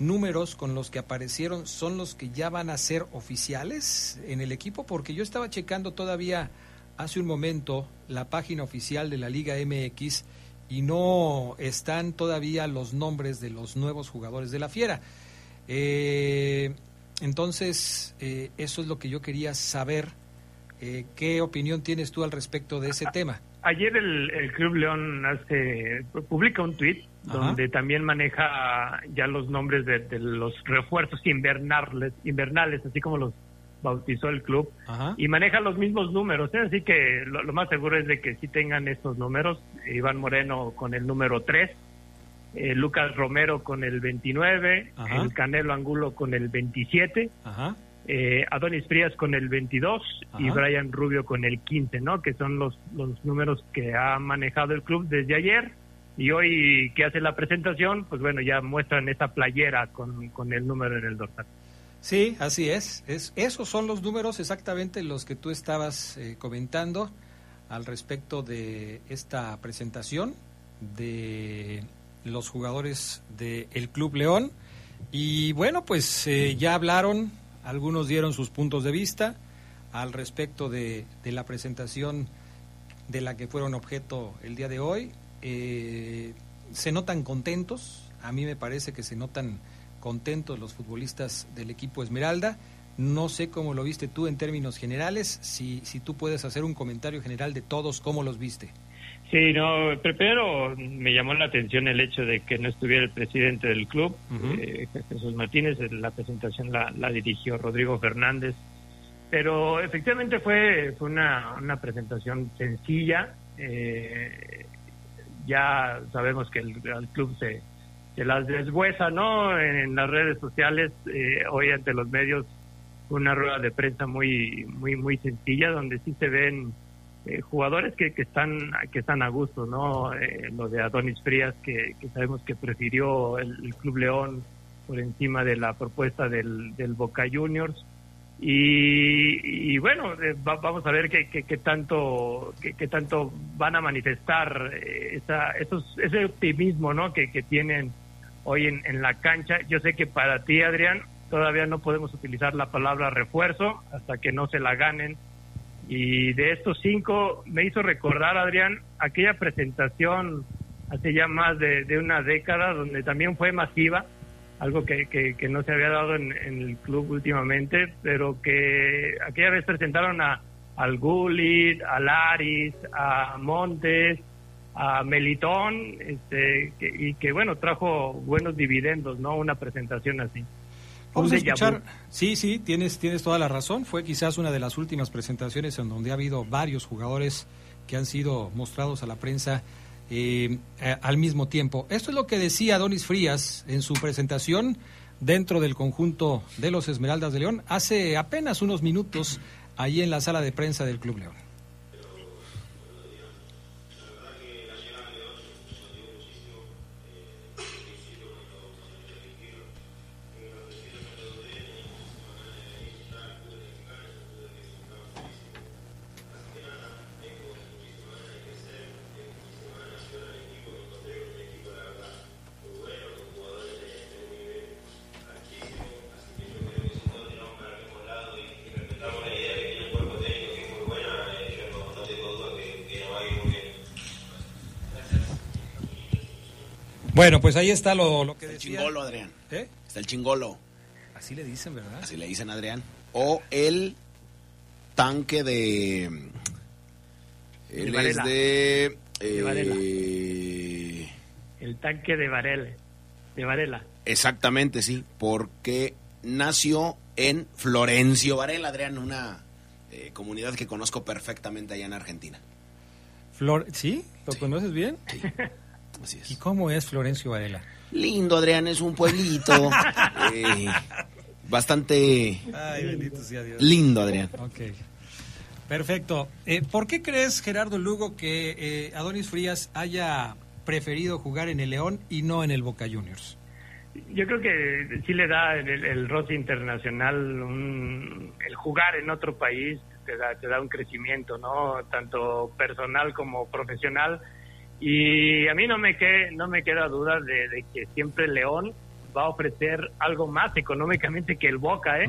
números con los que aparecieron son los que ya van a ser oficiales en el equipo? Porque yo estaba checando todavía hace un momento la página oficial de la Liga MX y no están todavía los nombres de los nuevos jugadores de la Fiera. Eh, entonces, eh, eso es lo que yo quería saber. Eh, ¿Qué opinión tienes tú al respecto de ese tema? Ayer el, Club León hace, publica un tuit donde también maneja ya los nombres de, de, los refuerzos invernales, invernales, así como los bautizó el club y maneja los mismos números, ¿eh? así que lo, más seguro es de que sí tengan estos números, Iván Moreno con el número 3, eh, Lucas Romero con el 29, el Canelo Angulo con el 27, eh, Adonis Frías con el 22 y Brian Rubio con el 15, ¿no? que son los, los números que ha manejado el club desde ayer y hoy que hace la presentación, pues bueno, ya muestran esa playera con, con el número en el dorsal. Sí, así es. es. Esos son los números exactamente los que tú estabas eh, comentando al respecto de esta presentación de los jugadores del Club León. Y bueno, pues eh, ya hablaron, algunos dieron sus puntos de vista al respecto de, la presentación de la que fueron objeto el día de hoy. Eh, se notan contentos, a mí me parece que se notan contentos los futbolistas del equipo Esmeralda. No sé cómo lo viste tú en términos generales, si, si tú puedes hacer un comentario general de todos, cómo los viste. Sí, no, primero me llamó la atención el hecho de que no estuviera el presidente del club, eh, Jesús Martínez, la presentación la, la, dirigió Rodrigo Fernández, pero efectivamente fue, fue una, una presentación sencilla, eh, ya sabemos que el, club se, se las deshuesa, ¿no? En, las redes sociales, eh, hoy ante los medios, una rueda de prensa muy, muy, muy sencilla, donde sí se ven eh, jugadores que, que, están que están a gusto, ¿no? Eh, lo de Adonis Frías, que, sabemos que prefirió el, Club León por encima de la propuesta del, del Boca Juniors. Y, bueno, eh, vamos a ver qué, qué, tanto qué, tanto van a manifestar esa, esos, ese optimismo ¿no? que, que tienen hoy en, en la cancha. Yo sé que para ti, Adrián, todavía no podemos utilizar la palabra refuerzo hasta que no se la ganen y de estos cinco me hizo recordar, Adrián, aquella presentación hace ya más de, una década, donde también fue masiva, algo que, que, no se había dado en, el club últimamente, pero que aquella vez presentaron a, al Gullit, a Laris, a Montes, a Melitón, este, y que bueno, trajo buenos dividendos, ¿no? Una presentación así. Vamos a escuchar. Sí, sí, tienes, tienes toda la razón. Fue quizás una de las últimas presentaciones en donde ha habido varios jugadores que han sido mostrados a la prensa eh, al mismo tiempo. Esto es lo que decía Donis Frías en su presentación dentro del conjunto de los Esmeraldas de León hace apenas unos minutos allí en la sala de prensa del Club León. Bueno, pues ahí está lo, lo que está El chingolo, Adrián. ¿Eh? Está el chingolo. Así le dicen, ¿verdad? Así le dicen, Adrián. O el tanque de... Él es de... Eh, el tanque de Varela. De Varela. Exactamente, sí. Porque nació en Florencio Varela, Adrián, una eh, comunidad que conozco perfectamente allá en Argentina. Flor ¿Sí? ¿Lo conoces bien? Sí. *laughs* ¿Y cómo es Florencio Varela? Lindo, Adrián, es un pueblito. *laughs* Eh, bastante lindo, Adrián. Ok. Perfecto. Eh, ¿Por qué crees, Gerardo Lugo, que eh, Adonis Frías haya preferido jugar en el León y no en el Boca Juniors? Yo creo que sí le da el, el roce internacional, el jugar en otro país te da, te da un crecimiento, ¿no? Tanto personal como profesional y a mí no me, que, no me queda duda de, que siempre León va a ofrecer algo más económicamente que el Boca, ¿eh?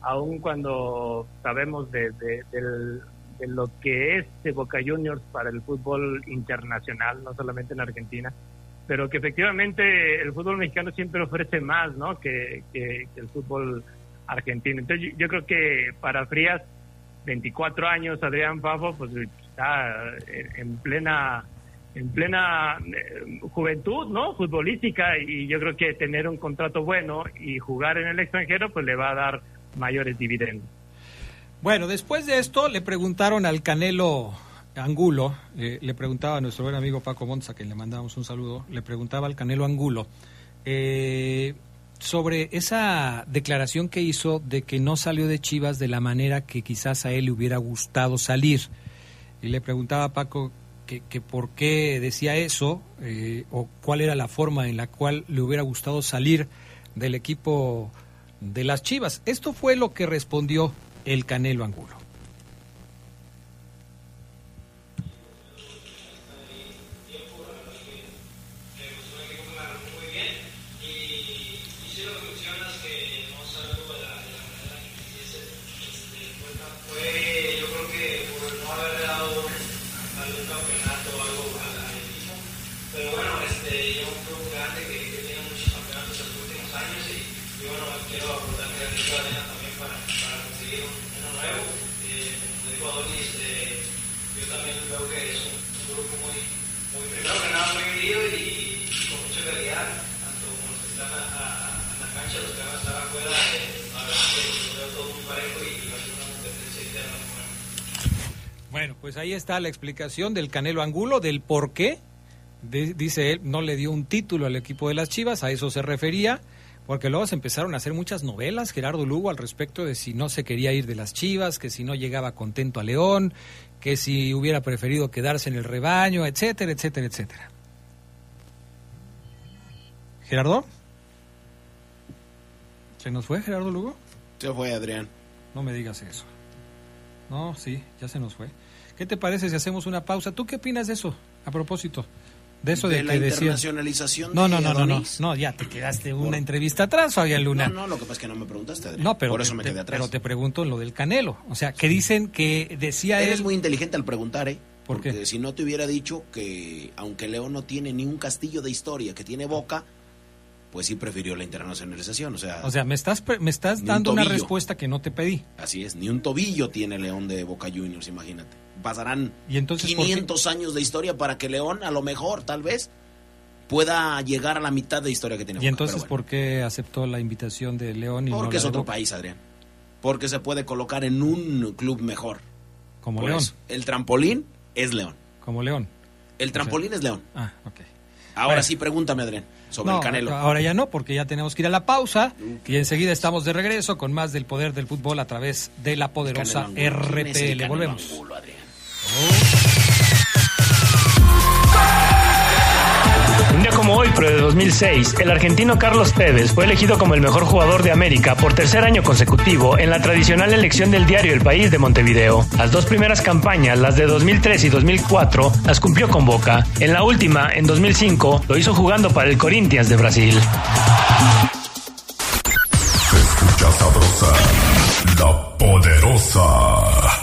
Aún cuando sabemos de, de, lo que es de Boca Juniors para el fútbol internacional, no solamente en Argentina, pero que efectivamente el fútbol mexicano siempre ofrece más, ¿no? Que, que, el fútbol argentino. Entonces yo, creo que para Frías, 24 años, Adrián Fafo, pues está en plena en plena eh, juventud, ¿no? Futbolística y yo creo que tener un contrato bueno y jugar en el extranjero pues le va a dar mayores dividendos. Bueno, después de esto le preguntaron al Canelo Angulo, eh, le preguntaba a nuestro buen amigo Paco Monza, que le mandamos un saludo, le preguntaba al Canelo Angulo eh, sobre esa declaración que hizo de que no salió de Chivas de la manera que quizás a él le hubiera gustado salir. Y le preguntaba a Paco que, por qué decía eso eh, o cuál era la forma en la cual le hubiera gustado salir del equipo de las Chivas. Esto fue lo que respondió el Canelo Angulo. Pues ahí está la explicación del Canelo Angulo, del por qué, de- dice él, no le dio un título al equipo de las Chivas, a eso se refería, porque luego se empezaron a hacer muchas novelas, Gerardo Lugo, al respecto de si no se quería ir de las Chivas, que si no llegaba contento a León, que si hubiera preferido quedarse en el rebaño, etcétera, etcétera, etcétera. ¿Gerardo? ¿Se nos fue Gerardo Lugo? Se fue Adrián. No me digas eso. No, sí, ya se nos fue. ¿Qué te parece si hacemos una pausa? ¿Tú qué opinas de eso? A propósito, de eso de, De la que decía- internacionalización No, de no, no, no, no, Adonis. no, ya te quedaste una entrevista atrás, Fabián Luna. No, no, lo que pasa es que no me preguntaste, Adrián. No, pero, Por eso te, me quedé atrás. pero te pregunto lo del Canelo. O sea, que dicen que decía Eres él... muy inteligente al preguntar, ¿eh? ¿Por qué? Porque si no te hubiera dicho que, aunque León no tiene ni un castillo de historia que tiene boca, pues sí prefirió la internacionalización. O sea, O sea, me estás, me estás un dando una respuesta que no te pedí. así es, ni un tobillo tiene León de Boca Juniors, imagínate. Pasarán Y entonces, ¿por qué? 500 años de historia para que León, a lo mejor, tal vez, pueda llegar a la mitad de historia que tiene ¿Y Boca. entonces por qué aceptó la invitación de León y no porque es otro país, Adrián. Porque se puede colocar en un club mejor. Como Por León. eso, el trampolín es León. Como León. El trampolín es León. Ah, ok. Ahora Bueno. sí, pregúntame, Adrián, sobre No, el Canelo. Ahora ya no, porque ya tenemos que ir a la pausa y enseguida estamos de regreso con más del poder del fútbol a través de la poderosa Canelo Angulo. ¿Quién es el RPL. Volvemos. Angulo, como hoy, pero de 2006, el argentino Carlos Tevez fue elegido como el mejor jugador de América por tercer año consecutivo en la tradicional elección del diario El País de Montevideo. Las dos primeras campañas, las de 2003 y 2004, las cumplió con Boca. En la última, en 2005, lo hizo jugando para el Corinthians de Brasil. Escucha sabrosa, la poderosa.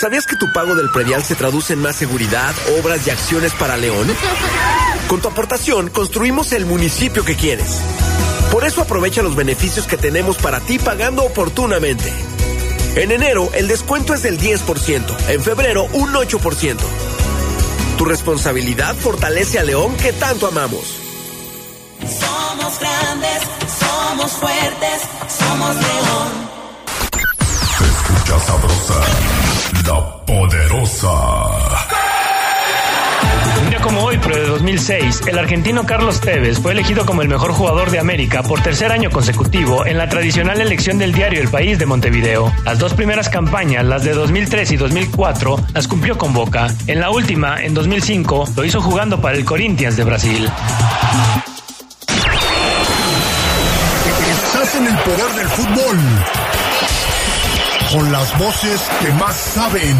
¿Sabías que tu pago del predial se traduce en más seguridad, obras y acciones para León? *laughs* Con tu aportación construimos el municipio que quieres. Por eso aprovecha los beneficios que tenemos para ti pagando oportunamente. En enero el descuento es del 10%, en febrero un 8%. Tu responsabilidad fortalece a León que tanto amamos. Somos grandes, somos fuertes, somos león. Escucha sabrosa, la poderosa. Un día como hoy, pero de 2006, el argentino Carlos Tevez fue elegido como el mejor jugador de América por tercer año consecutivo en la tradicional elección del diario El País de Montevideo. Las dos primeras campañas, las de 2003 y 2004, las cumplió con Boca. En la última, en 2005, lo hizo jugando para el Corinthians de Brasil. Estás en el poder del fútbol. Con las voces que más saben.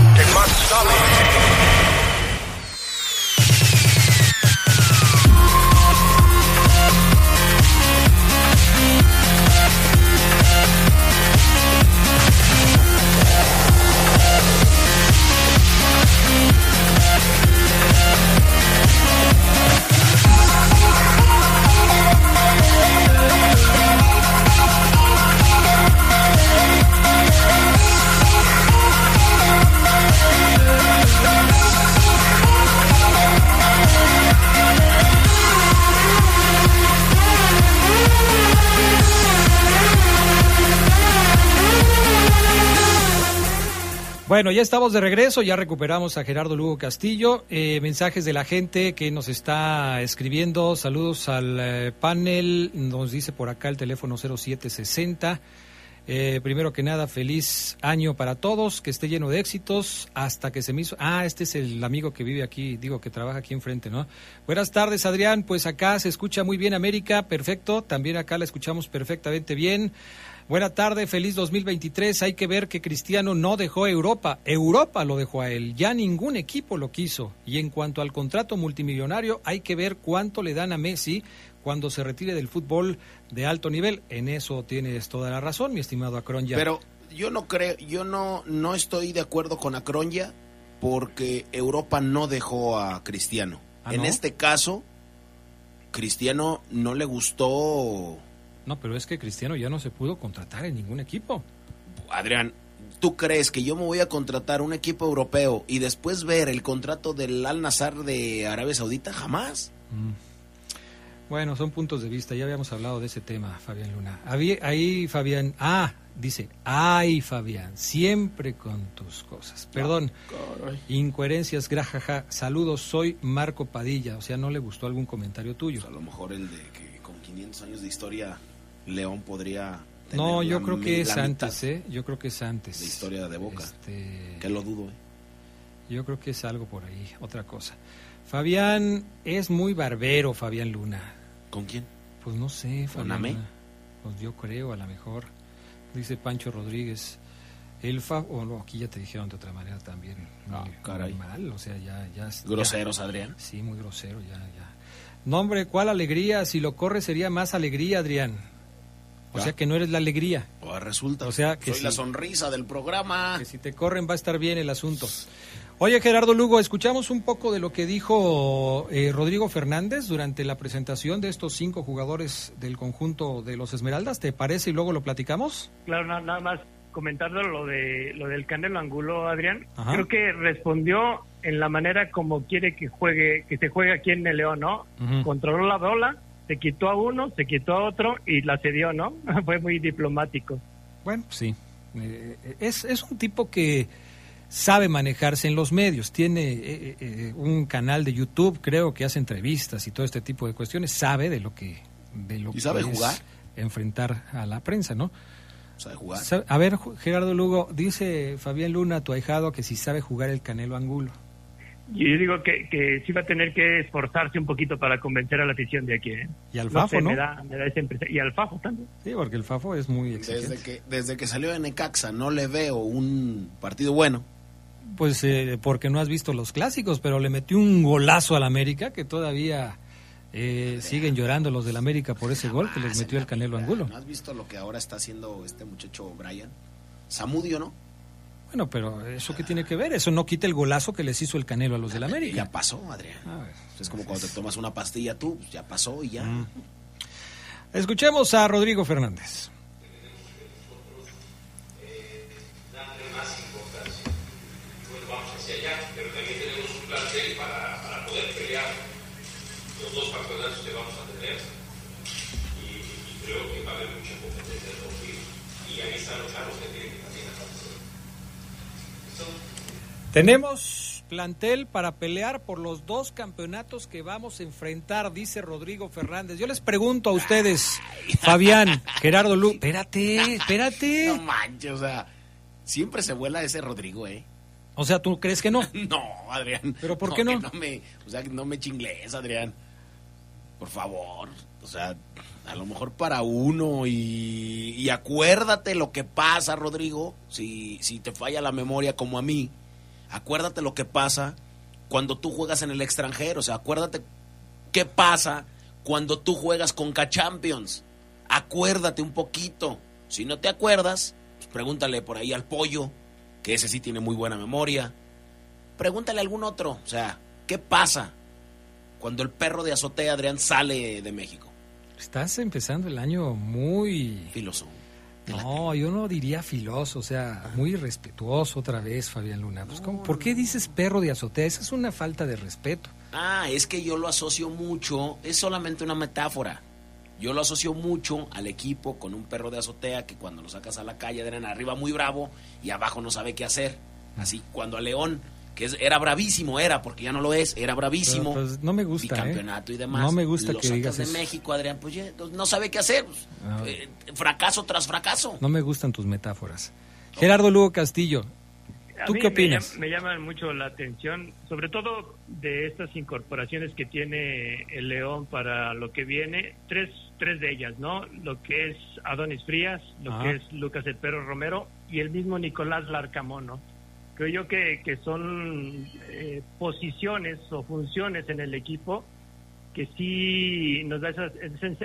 Bueno, ya estamos de regreso, ya recuperamos a Gerardo Lugo Castillo. Eh, mensajes de la gente que nos está escribiendo. Saludos al eh, panel. Nos dice por acá el teléfono 0760. Eh, primero que nada, feliz año para todos, que esté lleno de éxitos. Hasta que se me hizo. Ah, este es el amigo que vive aquí, digo, que trabaja aquí enfrente, ¿no? Buenas tardes, Adrián. Pues acá se escucha muy bien América, perfecto. También acá la escuchamos perfectamente bien. Buena tarde, feliz 2023. Hay que ver que Cristiano no dejó Europa. Europa lo dejó a él. Ya ningún equipo lo quiso. Y en cuanto al contrato multimillonario, hay que ver cuánto le dan a Messi cuando se retire del fútbol de alto nivel. En eso tienes toda la razón, mi estimado Acronya. Pero yo no creo, yo no, no estoy de acuerdo con Acronya porque Europa no dejó a Cristiano. ¿Ah, en no? este caso, Cristiano no le gustó. No, pero es que Cristiano ya no se pudo contratar en ningún equipo. Adrián, ¿tú crees que yo me voy a contratar un equipo europeo y después ver el contrato del Al Nazar de Arabia Saudita? Jamás. Bueno, son puntos de vista. Ya habíamos hablado de ese tema, Fabián Luna. Ahí, Fabián. Ah, dice. Ay, Fabián. Siempre con tus cosas. Perdón. Incoherencias, grajaja. Saludos, soy Marco Padilla. O sea, ¿no le gustó algún comentario tuyo? A lo mejor el de que con 500 años de historia León podría... tener No, yo la creo que es antes, ¿eh? Yo creo que es antes. Historia de Boca. Este, Que lo dudo, ¿eh? Yo creo que es algo por ahí, otra cosa. Fabián es muy barbero, Fabián Luna. ¿Con quién? Pues no sé, ¿Con Fabián Amé? Luna. Pues yo creo, a lo mejor. Dice Pancho Rodríguez. El fa o no, aquí ya te dijeron de otra manera también. Ah, muy, caray. muy mal, o sea, ya, ya. Groseros, ya- Adrián. Sí, muy grosero, ya, ya. No, hombre, ¿cuál alegría? Si lo corre sería más alegría, Adrián. O Ya. sea que no eres la alegría. O resulta O sea, que soy la sonrisa del programa. Que si te corren va a estar bien el asunto. Oye, Gerardo Lugo, escuchamos un poco de lo que dijo eh, Rodrigo Fernández durante la presentación de estos cinco jugadores del conjunto de los Esmeraldas. ¿Te parece y luego lo platicamos? Claro, na- nada más comentando lo de lo del Canelo Angulo, Adrián. Ajá. Creo que respondió en la manera como quiere que juegue, que se juegue aquí en el León, ¿no? Controló la bola, se quitó a uno, se quitó a otro y la cedió, ¿no? *laughs* Fue muy diplomático. Bueno, sí. Eh, es, es un tipo que sabe manejarse en los medios. Tiene eh, eh, un canal de YouTube, creo que hace entrevistas y todo este tipo de cuestiones. Sabe de lo que, de lo ¿Y sabe que es jugar? enfrentar a la prensa, ¿no? ¿Sabe jugar? A ver, Gerardo Lugo, dice Fabián Luna, tu ahijado, que si sabe jugar el Canelo Angulo. Y yo digo que, que sí va a tener que esforzarse un poquito para convencer a la afición de aquí, ¿eh? Y al No Fafo, sé, ¿no? Me da, me da esa. Y al Fafo también. Sí, porque el Fafo es muy exigente. Desde que, desde que salió de Necaxa no le veo un partido bueno. Pues eh, porque no has visto los clásicos, pero le metió un golazo al América que todavía eh, siguen llorando los del América por ese gol que les metió el Canelo Angulo. ¿No has visto lo que ahora está haciendo este muchacho Brian? Samudio, ¿no? Bueno, pero ¿eso qué tiene que ver? Eso no quita el golazo que les hizo el Canelo a los del América. Ya pasó, Adrián. es como cuando te tomas una pastilla tú, pues ya pasó y ya. Mm. Escuchemos a Rodrigo Fernández. darle más importancia. Vamos hacia allá, pero también tenemos un plantel para, para poder pelear los dos campeonatos que vamos a tener. Y, y creo que va a haber mucha competencia de partidos. Y ahí están los chavos que tienen que también aparecer. Tenemos plantel para pelear por los dos campeonatos que vamos a enfrentar, dice Rodrigo Fernández. Yo les pregunto a ustedes, *laughs* Fabián, Gerardo Lu, espérate, espérate. *laughs* No manches, o sea, siempre se vuela ese Rodrigo, ¿eh? O sea, ¿tú crees que no? *laughs* No, Adrián. ¿Pero por qué no? me, o sea, que no me chingles, Adrián. Por favor. O sea, a lo mejor para uno y, y acuérdate lo que pasa, Rodrigo. Si, si te falla la memoria como a mí, acuérdate lo que pasa cuando tú juegas en el extranjero. O sea, acuérdate qué pasa cuando tú juegas con K-Champions. Acuérdate un poquito. Si no te acuerdas, pues pregúntale por ahí al pollo, que ese sí tiene muy buena memoria. Pregúntale a algún otro. O sea, ¿qué pasa cuando el perro de azotea Adrián sale de México? Estás empezando el año muy... Filoso. No, yo no diría filoso, o sea, muy respetuoso otra vez, Fabián Luna. Pues. ¿Por qué dices perro de azotea? Esa es una falta de respeto. Ah, es que yo lo asocio mucho, es solamente una metáfora. Yo lo asocio mucho al equipo con un perro de azotea que cuando lo sacas a la calle, Adrián, arriba muy bravo y abajo no sabe qué hacer. Así, cuando a León, que es- era bravísimo, era, porque ya no lo es, era bravísimo. Pero, pues, no me gusta, Bicampeonato ¿eh? y demás. No me gusta lo que digas de eso. México, Adrián, pues ya no sabe qué hacer. pues, eh, fracaso tras fracaso. No me gustan tus metáforas. Gerardo Lugo Castillo, ¿Tú qué me opinas? Me, llaman mucho la atención, sobre todo de estas incorporaciones que tiene el León para lo que viene. Tres, tres de ellas, ¿no? Lo que es Adonis Frías, lo Ajá. que es Lucas El Perro Romero y el mismo Nicolás Larcamón, ¿no? Creo yo que, que son eh, posiciones o funciones en el equipo que sí nos da esa,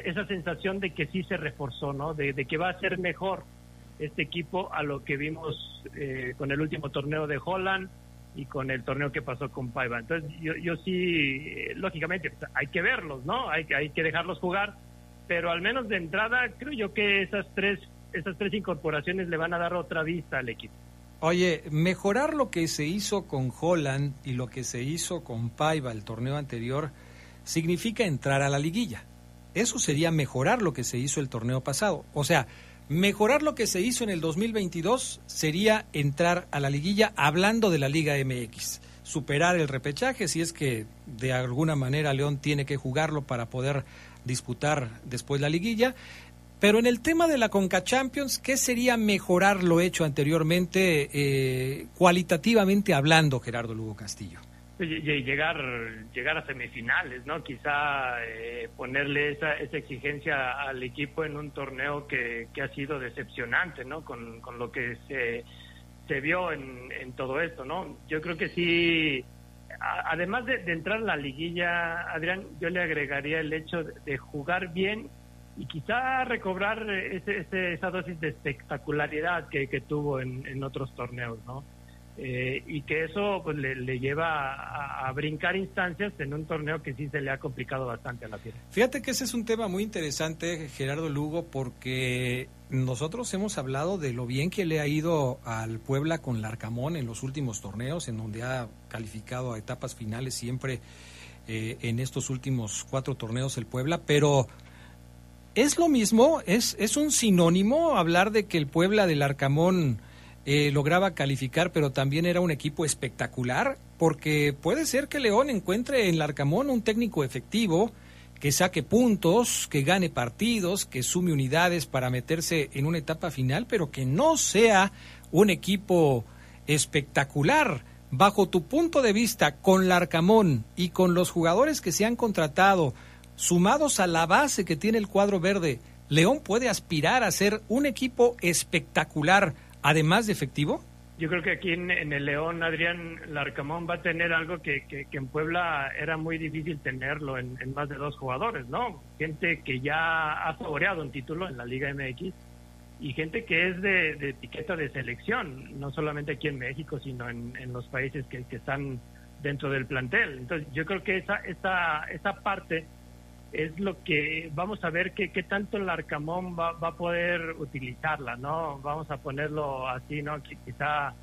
esa- sensación de que sí se reforzó, ¿no? De, que va a ser mejor este equipo a lo que vimos eh, con el último torneo de Holland y con el torneo que pasó con Paiva. Entonces, yo, yo sí, eh, lógicamente, pues, hay que verlos, ¿no? Hay, hay que dejarlos jugar, pero al menos de entrada creo yo que esas tres, esas tres incorporaciones le van a dar otra vista al equipo. Oye, mejorar lo que se hizo con Holland y lo que se hizo con Paiva el torneo anterior significa entrar a la liguilla. Eso sería mejorar lo que se hizo el torneo pasado. O sea, mejorar lo que se hizo en el 2022 sería entrar a la liguilla hablando de la Liga MX. Superar el repechaje si es que de alguna manera León tiene que jugarlo para poder disputar después la liguilla. Pero en el tema de la Conca Champions, ¿qué sería mejorar lo hecho anteriormente, eh, cualitativamente hablando, Gerardo Lugo Castillo? Ll- ll- llegar llegar a semifinales no quizá eh, ponerle esa, esa exigencia al equipo en un torneo que, ha sido decepcionante no con, con lo que se, vio en, en todo esto no yo creo que sí además de, de entrar a la liguilla Adrián yo le agregaría el hecho de, de jugar bien y quizá recobrar ese, ese- esa dosis de espectacularidad que, tuvo en, en otros torneos no eh, y que eso pues, le, le lleva a, brincar instancias en un torneo que sí se le ha complicado bastante a la Fiera. Fíjate que ese es un tema muy interesante, Gerardo Lugo, porque nosotros hemos hablado de lo bien que le ha ido al Puebla con Larcamón en los últimos torneos, en donde ha calificado a etapas finales siempre eh, en estos últimos cuatro torneos el Puebla, pero es lo mismo, es, es un sinónimo hablar de que el Puebla del Arcamón eh, lograba calificar, pero también era un equipo espectacular, porque puede ser que León encuentre en Larcamón un técnico efectivo, que saque puntos, que gane partidos, que sume unidades para meterse en una etapa final, pero que no sea un equipo espectacular. Bajo tu punto de vista, con Larcamón y con los jugadores que se han contratado, sumados a la base que tiene el cuadro verde, ¿León puede aspirar a ser un equipo espectacular, además de efectivo? Yo creo que aquí en, el León, Adrián Larcamón va a tener algo que, que- en Puebla era muy difícil tenerlo en, más de dos jugadores, ¿no? Gente que ya ha saboreado un título en la Liga MX y gente que es de, etiqueta de selección, no solamente aquí en México, sino en, en los países que, que están dentro del plantel. Entonces, yo creo que esa, esa, esa parte es lo que vamos a ver qué tanto el Arcamón va, va a poder utilizarla, ¿no? Vamos a ponerlo así, ¿no? Quizá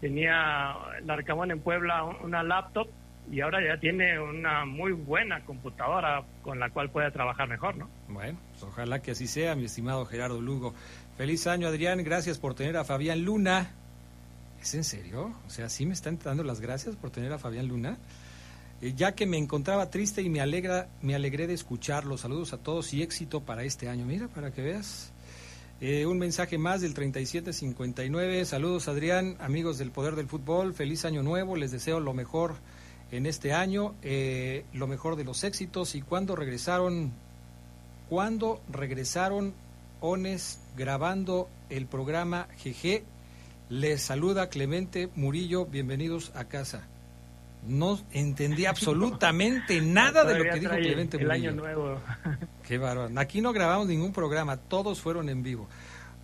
tenía el Arcamón en Puebla un- una laptop y ahora ya tiene una muy buena computadora con la cual puede trabajar mejor, ¿no? Bueno, pues ojalá que así sea, mi estimado Gerardo Lugo. Feliz año, Adrián. Gracias por tener a Fabián Luna. ¿Es en serio? O sea, ¿sí me están dando las gracias por tener a Fabián Luna? Eh, ya que me encontraba triste y me alegra, me alegré de escucharlo. Saludos a todos y éxito para este año. Mira, para que veas. Eh, un mensaje más del 3759. Saludos, Adrián, amigos del Poder del Fútbol. Feliz año nuevo. Les deseo lo mejor en este año, eh, lo mejor de los éxitos. Y cuando regresaron, cuando regresaron Ones grabando el programa GG, les saluda Clemente Murillo. Bienvenidos a casa. No entendí *laughs* absolutamente nada de lo que dijo Clemente El Murillo. año nuevo. *laughs* Qué bárbaro. Aquí no grabamos ningún programa, todos fueron en vivo.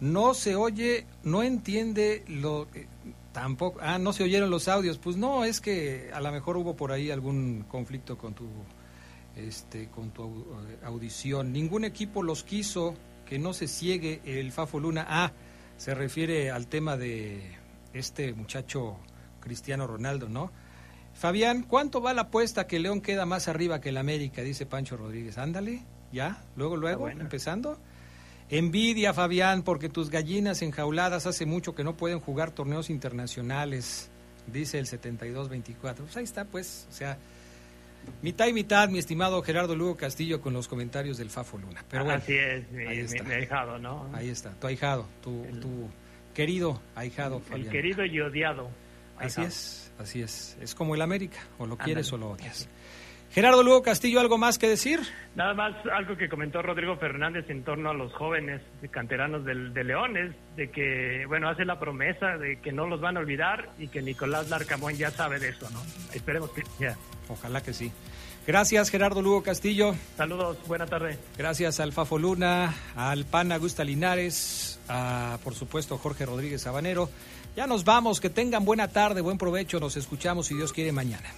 No se oye, no entiende lo eh, tampoco. Ah, no se oyeron los audios. Pues no, es que a lo mejor hubo por ahí algún conflicto con tu este con tu eh, audición. Ningún equipo los quiso que no se ciegue el Fafo Luna. Ah, se refiere al tema de este muchacho Cristiano Ronaldo, ¿no? Fabián, ¿cuánto va la apuesta que León queda más arriba que el América? Dice Pancho Rodríguez. Ándale, ya, luego, luego, bueno. empezando. Envidia, Fabián, porque tus gallinas enjauladas hace mucho que no pueden jugar torneos internacionales, dice el 7224. Pues ahí está, pues, o sea, mitad y mitad, mi estimado Gerardo Lugo Castillo, con los comentarios del Fafo Luna. Pero bueno, Así es, mi, ahí está. mi ahijado, ¿no? Ahí está, tu ahijado, tu, tu querido ahijado, El Fabián. querido y odiado. Así es, así es. Es como el América, o lo quieres o lo odias. Gerardo Lugo Castillo, ¿algo más que decir? Nada más algo que comentó Rodrigo Fernández en torno a los jóvenes canteranos del, de Leones, de que, bueno, hace la promesa de que no los van a olvidar y que Nicolás Larcamón ya sabe de eso, ¿no? Esperemos que ya. Ojalá que sí. Gracias, Gerardo Lugo Castillo. Saludos, buena tarde. Gracias al Fafo Luna, al PAN Augusta Linares, a, por supuesto, Jorge Rodríguez Sabanero. Ya nos vamos, que tengan buena tarde, buen provecho, nos escuchamos si Dios quiere mañana.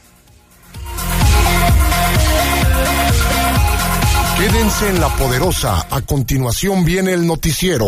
Quédense en la poderosa. A continuación viene el noticiero.